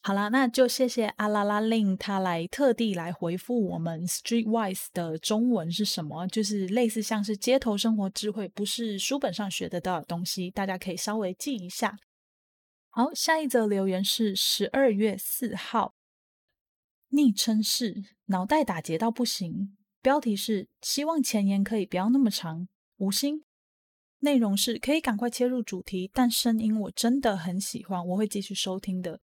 好啦，那就谢谢阿拉拉令他来特地来回复我们 Streetwise 的中文是什么，就是类似像是街头生活智慧，不是书本上学得到的东西，大家可以稍微记一下。好，下一则留言是十二月四号，昵称是脑袋打结到不行，标题是希望前言可以不要那么长，五星。内容是可以赶快切入主题，但声音我真的很喜欢，我会继续收听的。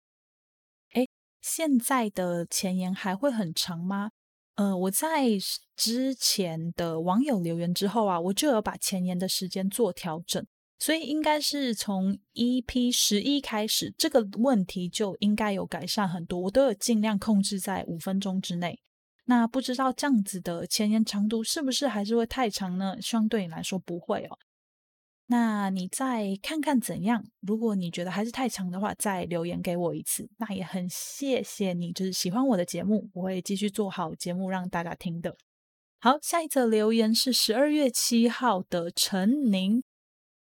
现在的前言还会很长吗？呃，我在之前的网友留言之后啊，我就有把前言的时间做调整，所以应该是从 EP 十一开始，这个问题就应该有改善很多。我都有尽量控制在五分钟之内。那不知道这样子的前言长度是不是还是会太长呢？希望对你来说不会哦。那你再看看怎样？如果你觉得还是太长的话，再留言给我一次。那也很谢谢你，就是喜欢我的节目，我会继续做好节目让大家听的。好，下一则留言是十二月七号的陈宁，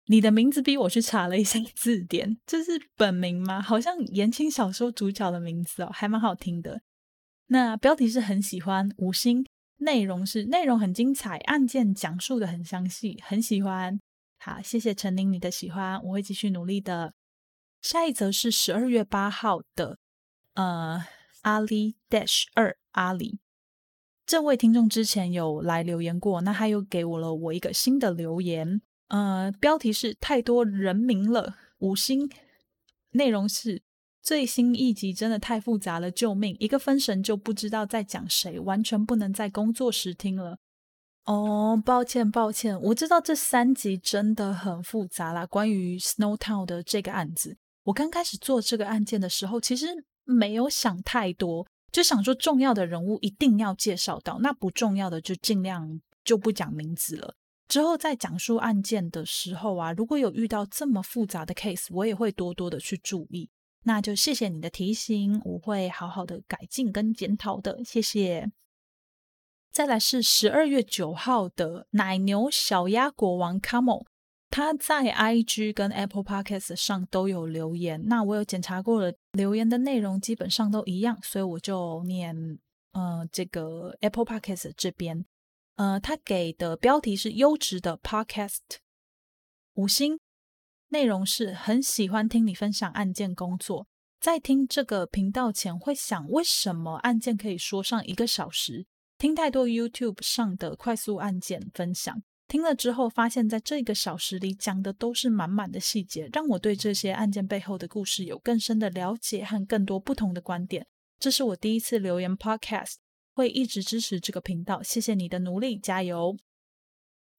你的名字逼我去查了一下字典，这是本名吗？好像言情小说主角的名字哦，还蛮好听的。那标题是很喜欢，五星。内容是内容很精彩，案件讲述的很详细，很喜欢。好，谢谢陈琳你的喜欢，我会继续努力的。下一则是十二月八号的，呃，阿里 dash 二阿里这位听众之前有来留言过，那他又给我了我一个新的留言，呃，标题是太多人名了，五星，内容是最新一集真的太复杂了，救命！一个分神就不知道在讲谁，完全不能在工作时听了。哦，抱歉抱歉，我知道这三集真的很复杂啦。关于 Snow Town 的这个案子，我刚开始做这个案件的时候，其实没有想太多，就想说重要的人物一定要介绍到，那不重要的就尽量就不讲名字了。之后在讲述案件的时候啊，如果有遇到这么复杂的 case，我也会多多的去注意。那就谢谢你的提醒，我会好好的改进跟检讨的，谢谢。再来是十二月九号的奶牛小鸭国王 Camo，他在 IG 跟 Apple Podcast 上都有留言。那我有检查过了，留言的内容基本上都一样，所以我就念呃，这个 Apple Podcast 这边，呃，他给的标题是优质的 Podcast，五星，内容是很喜欢听你分享案件工作，在听这个频道前会想，为什么案件可以说上一个小时？听太多 YouTube 上的快速案件分享，听了之后发现，在这个小时里讲的都是满满的细节，让我对这些案件背后的故事有更深的了解和更多不同的观点。这是我第一次留言 Podcast，会一直支持这个频道。谢谢你的努力，加油！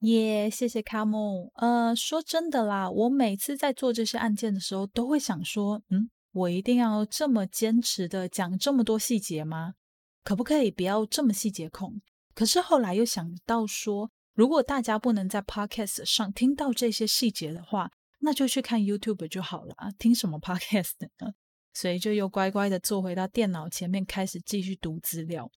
耶，谢谢卡姆。呃，说真的啦，我每次在做这些案件的时候，都会想说，嗯，我一定要这么坚持的讲这么多细节吗？可不可以不要这么细节控？可是后来又想到说，如果大家不能在 Podcast 上听到这些细节的话，那就去看 YouTube 就好了啊！听什么 [LAUGHS] Podcast 呢？所以就又乖乖的坐回到电脑前面，开始继续读资料。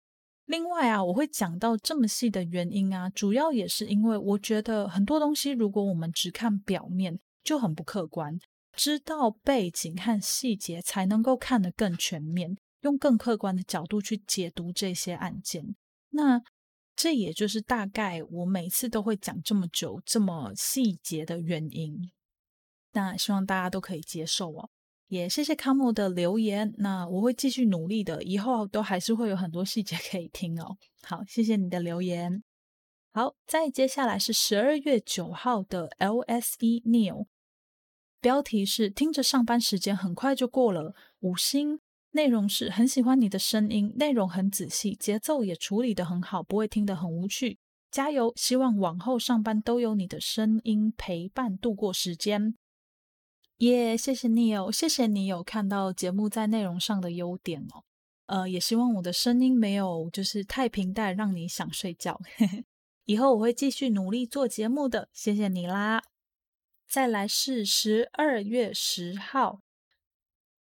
另外啊，我会讲到这么细的原因啊，主要也是因为我觉得很多东西，如果我们只看表面，就很不客观。知道背景和细节，才能够看得更全面，用更客观的角度去解读这些案件。那这也就是大概我每次都会讲这么久、这么细节的原因。那希望大家都可以接受哦。也谢谢康莫的留言，那我会继续努力的，以后都还是会有很多细节可以听哦。好，谢谢你的留言。好，再接下来是十二月九号的 LSE Neil，标题是听着上班时间很快就过了，五星，内容是很喜欢你的声音，内容很仔细，节奏也处理的很好，不会听得很无趣，加油！希望往后上班都有你的声音陪伴度过时间。耶，谢谢你哦，谢谢你有看到节目在内容上的优点哦。呃，也希望我的声音没有就是太平淡，让你想睡觉。[LAUGHS] 以后我会继续努力做节目的，谢谢你啦。再来是十二月十号，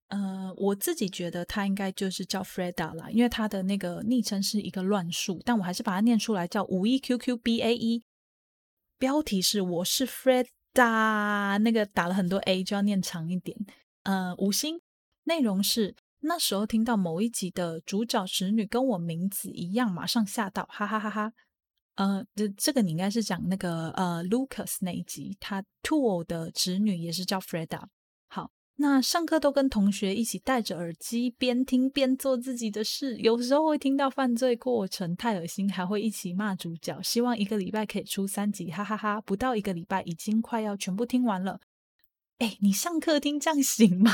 呃，我自己觉得他应该就是叫 Freda 啦，因为他的那个昵称是一个乱数，但我还是把它念出来，叫五一 QQBAE。标题是我是 Freda，那个打了很多 A 就要念长一点，呃，五星内容是那时候听到某一集的主角侄女跟我名字一样，马上吓到，哈哈哈哈。呃，这这个你应该是讲那个呃 Lucas 那一集，他 Tool 的侄女也是叫 Freda。那上课都跟同学一起戴着耳机，边听边做自己的事，有时候会听到犯罪过程，太恶心，还会一起骂主角。希望一个礼拜可以出三集，哈哈哈！不到一个礼拜，已经快要全部听完了。哎，你上课听这样行吗？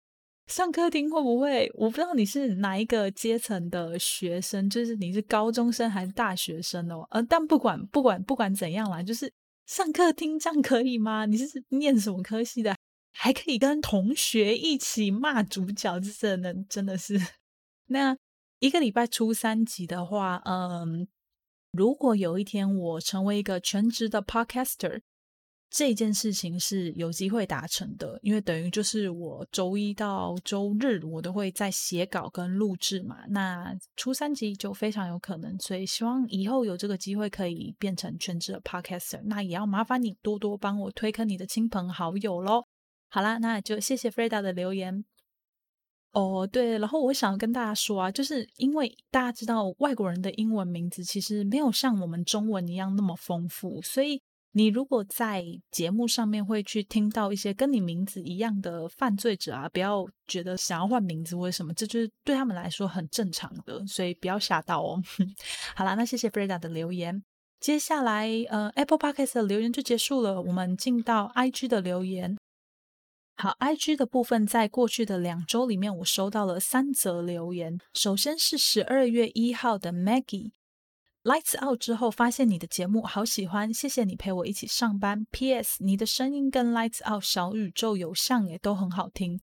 [LAUGHS] 上课听会不会？我不知道你是哪一个阶层的学生，就是你是高中生还是大学生哦？呃，但不管不管不管怎样啦，就是上课听这样可以吗？你是念什么科系的？还可以跟同学一起骂主角，真的真的是。[LAUGHS] 那一个礼拜出三集的话，嗯，如果有一天我成为一个全职的 podcaster，这件事情是有机会达成的，因为等于就是我周一到周日我都会在写稿跟录制嘛，那出三集就非常有可能，所以希望以后有这个机会可以变成全职的 podcaster，那也要麻烦你多多帮我推坑你的亲朋好友喽。好啦，那就谢谢 Freda 的留言。哦，对，然后我想要跟大家说啊，就是因为大家知道外国人的英文名字其实没有像我们中文一样那么丰富，所以你如果在节目上面会去听到一些跟你名字一样的犯罪者啊，不要觉得想要换名字或者什么，这就是对他们来说很正常的，所以不要吓到哦。[LAUGHS] 好啦，那谢谢 Freda 的留言。接下来，呃，Apple Podcast 的留言就结束了，我们进到 IG 的留言。好，IG 的部分，在过去的两周里面，我收到了三则留言。首先是十二月一号的 Maggie，Lights Out 之后发现你的节目好喜欢，谢谢你陪我一起上班。PS，你的声音跟 Lights Out 小宇宙有像也都很好听。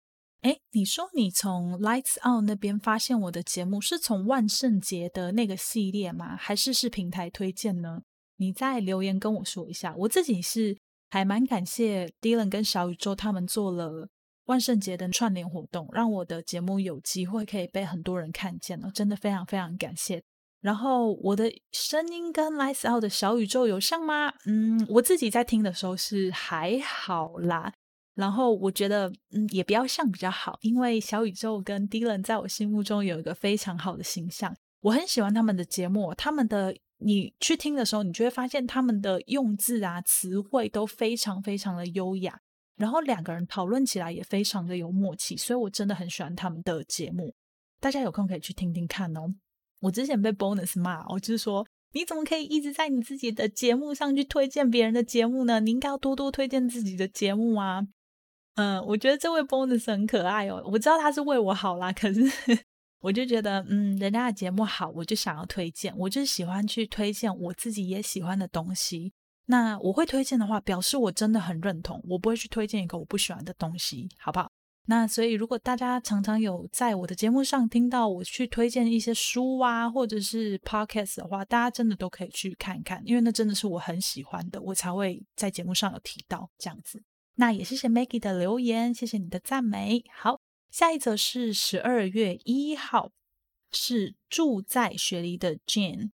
哎，你说你从 Lights Out 那边发现我的节目，是从万圣节的那个系列吗？还是是平台推荐呢？你再留言跟我说一下。我自己是。还蛮感谢 Dylan 跟小宇宙他们做了万圣节的串联活动，让我的节目有机会可以被很多人看见了，真的非常非常感谢。然后我的声音跟 Lights Out 的小宇宙有像吗？嗯，我自己在听的时候是还好啦。然后我觉得嗯也不要像比较好，因为小宇宙跟 Dylan 在我心目中有一个非常好的形象。我很喜欢他们的节目，他们的你去听的时候，你就会发现他们的用字啊、词汇都非常非常的优雅，然后两个人讨论起来也非常的有默契，所以我真的很喜欢他们的节目。大家有空可以去听听看哦。我之前被 bonus 骂，我就是说你怎么可以一直在你自己的节目上去推荐别人的节目呢？你应该要多多推荐自己的节目啊。嗯，我觉得这位 bonus 很可爱哦。我知道他是为我好啦，可是我就觉得，嗯，人家的节目好，我就想要推荐。我就喜欢去推荐我自己也喜欢的东西。那我会推荐的话，表示我真的很认同。我不会去推荐一个我不喜欢的东西，好不好？那所以，如果大家常常有在我的节目上听到我去推荐一些书啊，或者是 podcast 的话，大家真的都可以去看一看，因为那真的是我很喜欢的，我才会在节目上有提到这样子。那也谢谢 Maggie 的留言，谢谢你的赞美。好，下一则是十二月一号，是住在雪梨的 Jane。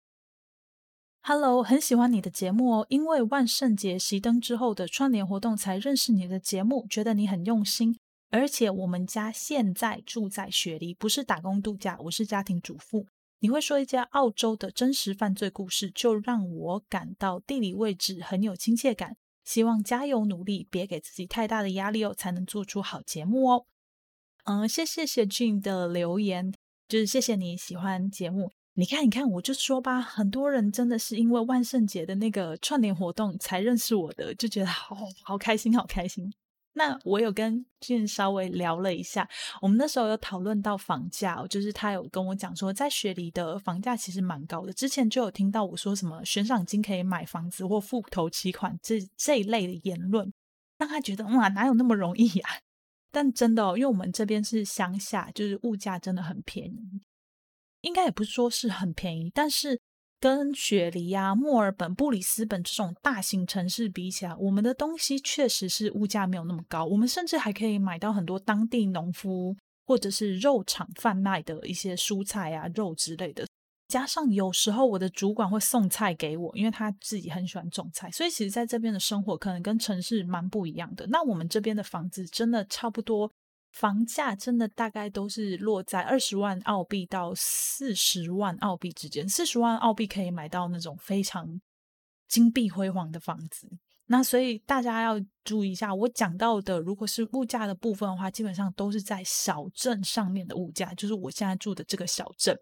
Hello，很喜欢你的节目哦，因为万圣节熄灯之后的串联活动才认识你的节目，觉得你很用心。而且我们家现在住在雪梨，不是打工度假，我是家庭主妇。你会说一家澳洲的真实犯罪故事，就让我感到地理位置很有亲切感。希望加油努力，别给自己太大的压力哦，才能做出好节目哦。嗯，谢谢谢俊的留言，就是谢谢你喜欢节目。你看，你看，我就说吧，很多人真的是因为万圣节的那个串联活动才认识我的，就觉得好好开心，好开心。那我有跟俊稍微聊了一下，我们那时候有讨论到房价，就是他有跟我讲说，在雪梨的房价其实蛮高的。之前就有听到我说什么悬赏金可以买房子或付头期款这这一类的言论，让他觉得哇，哪有那么容易呀？但真的，因为我们这边是乡下，就是物价真的很便宜，应该也不是说是很便宜，但是。跟雪梨啊、墨尔本、布里斯本这种大型城市比起来，我们的东西确实是物价没有那么高。我们甚至还可以买到很多当地农夫或者是肉厂贩卖的一些蔬菜啊、肉之类的。加上有时候我的主管会送菜给我，因为他自己很喜欢种菜，所以其实在这边的生活可能跟城市蛮不一样的。那我们这边的房子真的差不多。房价真的大概都是落在二十万澳币到四十万澳币之间，四十万澳币可以买到那种非常金碧辉煌的房子。那所以大家要注意一下，我讲到的如果是物价的部分的话，基本上都是在小镇上面的物价，就是我现在住的这个小镇，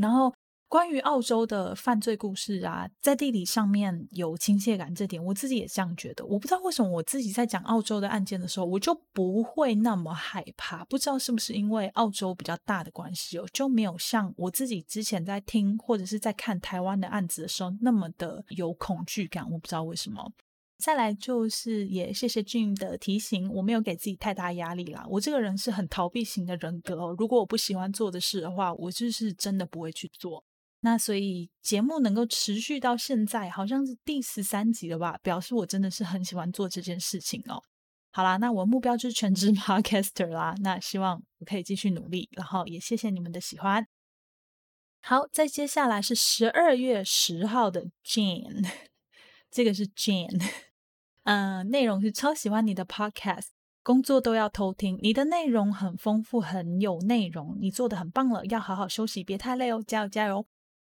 然后。关于澳洲的犯罪故事啊，在地理上面有亲切感，这点我自己也这样觉得。我不知道为什么我自己在讲澳洲的案件的时候，我就不会那么害怕。不知道是不是因为澳洲比较大的关系哦，就没有像我自己之前在听或者是在看台湾的案子的时候那么的有恐惧感。我不知道为什么。再来就是也谢谢俊的提醒，我没有给自己太大压力啦。我这个人是很逃避型的人格哦，如果我不喜欢做的事的话，我就是真的不会去做。那所以节目能够持续到现在，好像是第十三集了吧？表示我真的是很喜欢做这件事情哦。好啦，那我目标就是全职 [LAUGHS] podcaster 啦。那希望我可以继续努力，然后也谢谢你们的喜欢。好，再接下来是十二月十号的 Jane，这个是 Jane，嗯，内容是超喜欢你的 podcast，工作都要偷听，你的内容很丰富，很有内容，你做的很棒了，要好好休息，别太累哦，加油加油！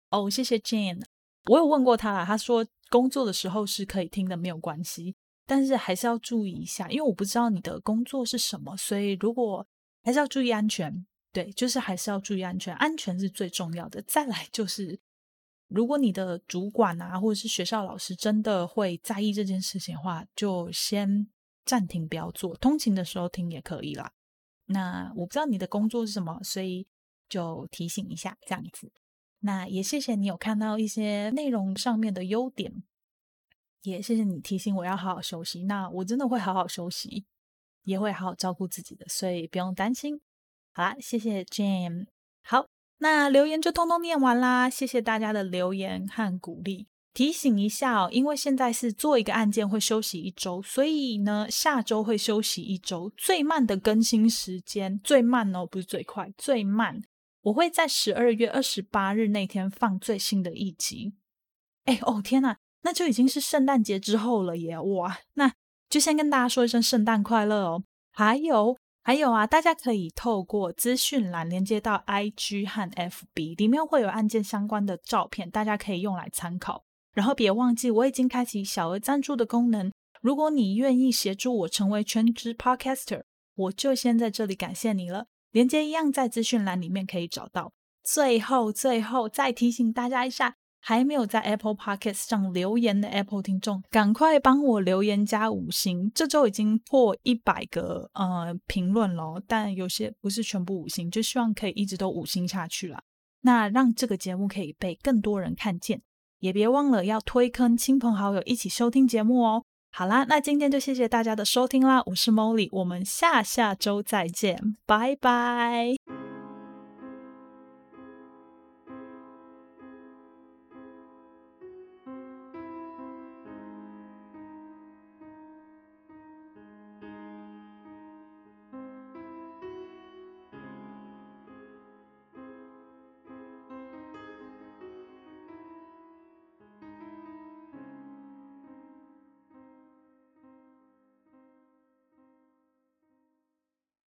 哦，谢谢 Jane。我有问过他啦，他说工作的时候是可以听的，没有关系，但是还是要注意一下，因为我不知道你的工作是什么，所以如果还是要注意安全。对，就是还是要注意安全，安全是最重要的。再来就是，如果你的主管啊，或者是学校老师真的会在意这件事情的话，就先暂停，不要做。通勤的时候听也可以啦。那我不知道你的工作是什么，所以就提醒一下，这样子。那也谢谢你有看到一些内容上面的优点，也谢谢你提醒我要好好休息。那我真的会好好休息，也会好好照顾自己的，所以不用担心。好啦，谢谢 Jam。好，那留言就通通念完啦。谢谢大家的留言和鼓励。提醒一下哦，因为现在是做一个案件会休息一周，所以呢下周会休息一周。最慢的更新时间，最慢哦，不是最快，最慢。我会在十二月二十八日那天放最新的一集。哎哦天呐，那就已经是圣诞节之后了耶！哇，那就先跟大家说一声圣诞快乐哦。还有还有啊，大家可以透过资讯栏连接到 IG 和 FB，里面会有案件相关的照片，大家可以用来参考。然后别忘记，我已经开启小额赞助的功能。如果你愿意协助我成为全职 Podcaster，我就先在这里感谢你了。连接一样在资讯栏里面可以找到。最后，最后再提醒大家一下，还没有在 Apple Podcast 上留言的 Apple 听众，赶快帮我留言加五星。这周已经破一百个呃评论了，但有些不是全部五星，就希望可以一直都五星下去了。那让这个节目可以被更多人看见，也别忘了要推坑亲朋好友一起收听节目哦。好啦，那今天就谢谢大家的收听啦，我是 Molly，我们下下周再见，拜拜。